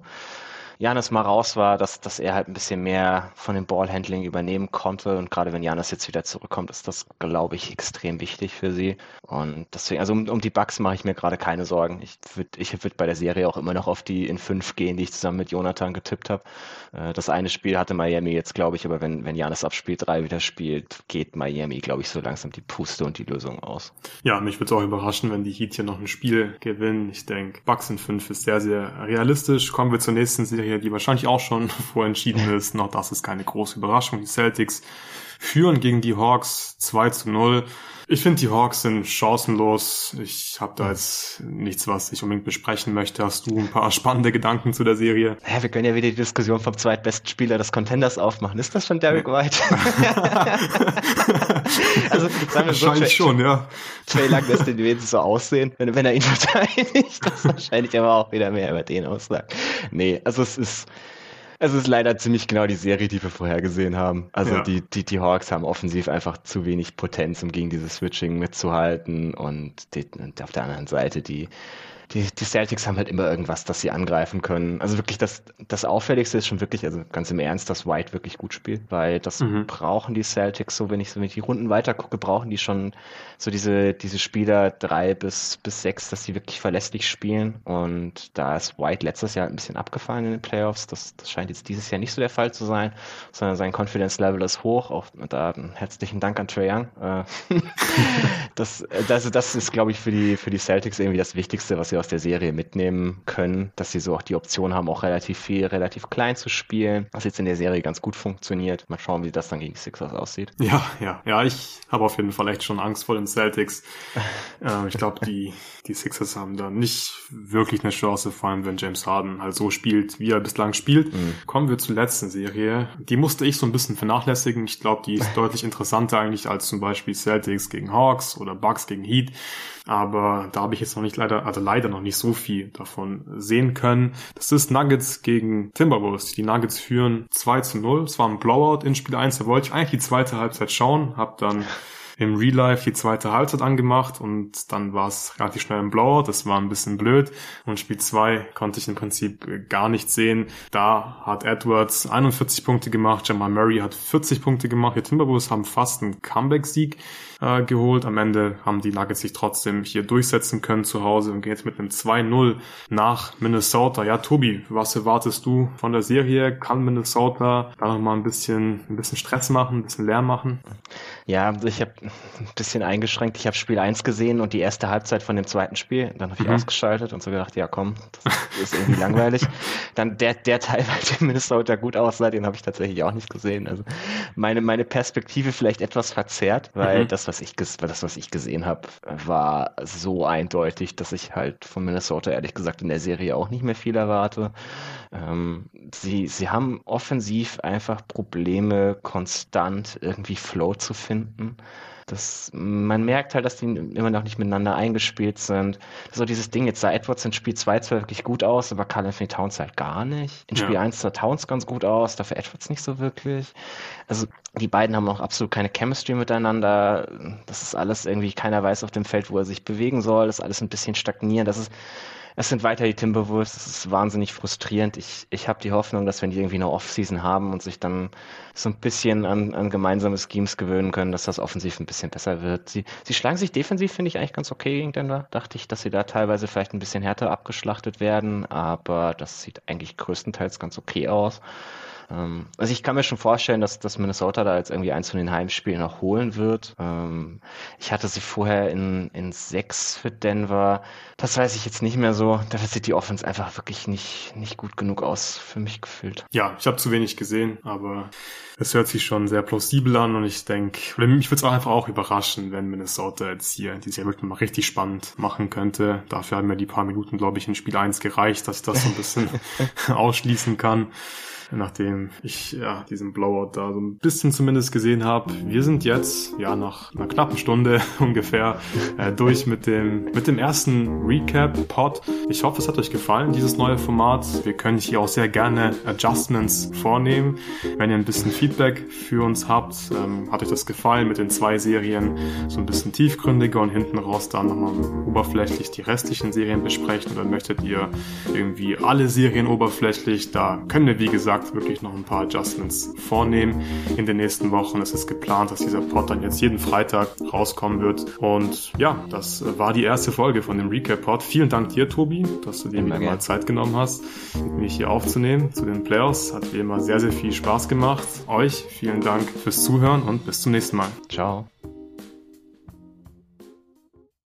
Janis mal raus war, dass, dass er halt ein bisschen mehr von dem Ballhandling übernehmen konnte. Und gerade wenn Janis jetzt wieder zurückkommt, ist das, glaube ich, extrem wichtig für sie. Und deswegen, also um, um die Bugs mache ich mir gerade keine Sorgen. Ich würde ich würd bei der Serie auch immer noch auf die in fünf gehen, die ich zusammen mit Jonathan getippt habe. Äh, das eine Spiel hatte Miami jetzt, glaube ich, aber wenn, wenn Janis ab Spiel 3 wieder spielt, geht Miami, glaube ich, so langsam die Puste und die Lösung aus. Ja, mich würde es auch überraschen, wenn die Heat hier noch ein Spiel gewinnen. Ich denke, Bucks in 5 ist sehr, sehr realistisch. Kommen wir zur nächsten Serie, die wahrscheinlich auch schon vorentschieden ist. Noch das ist keine große Überraschung. Die Celtics führen gegen die Hawks 2 zu 0. Ich finde, die Hawks sind chancenlos. Ich habe da jetzt nichts, was ich unbedingt besprechen möchte. Hast du ein paar spannende Gedanken zu der Serie? Ja, wir können ja wieder die Diskussion vom zweitbesten Spieler des Contenders aufmachen. Ist das schon Derek White? also, sagen wir so, wahrscheinlich schon, ja. Trey Lang lässt den wenigstens so aussehen, wenn, wenn er ihn verteidigt. Das wahrscheinlich aber auch wieder mehr über den aussagt. Nee, also es ist es ist leider ziemlich genau die Serie, die wir vorher gesehen haben. Also ja. die, die, die Hawks haben offensiv einfach zu wenig Potenz, um gegen dieses Switching mitzuhalten. Und, die, und auf der anderen Seite die die, die Celtics haben halt immer irgendwas, das sie angreifen können. Also wirklich das, das Auffälligste ist schon wirklich, also ganz im Ernst, dass White wirklich gut spielt, weil das mhm. brauchen die Celtics so, wenn ich so wenn ich die Runden weiter gucke, brauchen die schon so diese, diese Spieler drei bis, bis sechs, dass sie wirklich verlässlich spielen. Und da ist White letztes Jahr ein bisschen abgefallen in den Playoffs. Das, das scheint jetzt dieses Jahr nicht so der Fall zu sein, sondern sein Confidence Level ist hoch. Auch da herzlichen Dank an Trae Young. Äh, das, das, das ist, glaube ich, für die, für die Celtics irgendwie das Wichtigste, was sie aus der Serie mitnehmen können, dass sie so auch die Option haben, auch relativ viel, relativ klein zu spielen, was jetzt in der Serie ganz gut funktioniert. Mal schauen, wie das dann gegen Sixers aussieht. Ja, ja, ja, ich habe auf jeden Fall echt schon Angst vor den Celtics. äh, ich glaube, die, die Sixers haben da nicht wirklich eine Chance, vor allem wenn James Harden halt so spielt, wie er bislang spielt. Mhm. Kommen wir zur letzten Serie. Die musste ich so ein bisschen vernachlässigen. Ich glaube, die ist deutlich interessanter eigentlich als zum Beispiel Celtics gegen Hawks oder Bucks gegen Heat. Aber da habe ich jetzt noch nicht leider, also leider noch nicht so viel davon sehen können. Das ist Nuggets gegen Timberwolves. Die Nuggets führen 2 zu 0. Es war ein Blowout in Spiel 1. Da wollte ich eigentlich die zweite Halbzeit schauen, habe dann im Real Life die zweite Halbzeit angemacht und dann war es relativ schnell im Blowout. Das war ein bisschen blöd. Und Spiel 2 konnte ich im Prinzip gar nicht sehen. Da hat Edwards 41 Punkte gemacht, Jamal Murray hat 40 Punkte gemacht. Die Timberwolves haben fast einen Comeback-Sieg äh, geholt. Am Ende haben die Nuggets sich trotzdem hier durchsetzen können zu Hause und gehen jetzt mit einem 2-0 nach Minnesota. Ja, Tobi, was erwartest du von der Serie? Kann Minnesota da noch mal ein bisschen, ein bisschen Stress machen, ein bisschen Lärm machen? Ja, ich habe ein bisschen eingeschränkt. Ich habe Spiel 1 gesehen und die erste Halbzeit von dem zweiten Spiel. Dann habe ich mhm. ausgeschaltet und so gedacht, ja komm, das ist irgendwie langweilig. Dann der, der Teil, bei dem Minnesota gut aussah, den habe ich tatsächlich auch nicht gesehen. Also meine, meine Perspektive vielleicht etwas verzerrt, weil mhm. das was ich, das, was ich gesehen habe, war so eindeutig, dass ich halt von Minnesota ehrlich gesagt in der Serie auch nicht mehr viel erwarte. Ähm, sie, sie haben offensiv einfach Probleme, konstant irgendwie Flow zu finden. Das, man merkt halt, dass die immer noch nicht miteinander eingespielt sind. So dieses Ding, jetzt sah Edwards in Spiel 2 zwar wirklich gut aus, aber Carl Anthony Towns halt gar nicht. In Spiel ja. 1 sah Towns ganz gut aus, dafür Edwards nicht so wirklich. Also die beiden haben auch absolut keine Chemistry miteinander. Das ist alles irgendwie, keiner weiß auf dem Feld, wo er sich bewegen soll. Das ist alles ein bisschen stagnierend. Das ist es sind weiter die Timberwolves. Das ist wahnsinnig frustrierend. Ich, ich habe die Hoffnung, dass wenn die irgendwie eine Offseason haben und sich dann so ein bisschen an, an gemeinsame Schemes gewöhnen können, dass das offensiv ein bisschen besser wird. Sie, sie schlagen sich defensiv, finde ich, eigentlich ganz okay gegen Denver. Dachte ich, dass sie da teilweise vielleicht ein bisschen härter abgeschlachtet werden, aber das sieht eigentlich größtenteils ganz okay aus. Ähm, also ich kann mir schon vorstellen, dass, dass Minnesota da jetzt irgendwie eins von den Heimspielen noch holen wird. Ähm, ich hatte sie vorher in, in sechs für Denver. Das weiß ich jetzt nicht mehr so. Dafür sieht die Offense einfach wirklich nicht, nicht gut genug aus für mich gefühlt. Ja, ich habe zu wenig gesehen, aber es hört sich schon sehr plausibel an und ich denke, mich würde es auch einfach auch überraschen, wenn Minnesota jetzt hier die Serie wirklich mal richtig spannend machen könnte. Dafür haben mir die paar Minuten, glaube ich, in Spiel 1 gereicht, dass ich das so ein bisschen ausschließen kann. Nachdem ich ja diesen Blowout da so ein bisschen zumindest gesehen habe. Wir sind jetzt ja nach einer knappen Stunde ungefähr äh, durch mit dem mit dem ersten Recap Pod. Ich hoffe, es hat euch gefallen dieses neue Format. Wir können hier auch sehr gerne Adjustments vornehmen. Wenn ihr ein bisschen Feedback für uns habt, ähm, hat euch das gefallen mit den zwei Serien so ein bisschen tiefgründiger und hinten raus dann nochmal oberflächlich die restlichen Serien besprechen oder möchtet ihr irgendwie alle Serien oberflächlich, da können wir wie gesagt wirklich noch ein paar Adjustments vornehmen in den nächsten Wochen. Es ist geplant, dass dieser Pod dann jetzt jeden Freitag rauskommen wird und ja, das war die erste Folge von dem Recap Pod. Vielen Dank dir, Tobi, dass du dir wieder mal Zeit genommen hast, mich hier aufzunehmen zu den Playoffs. Hat wie immer sehr, sehr viel Spaß gemacht. Euch vielen Dank fürs Zuhören und bis zum nächsten Mal. Ciao.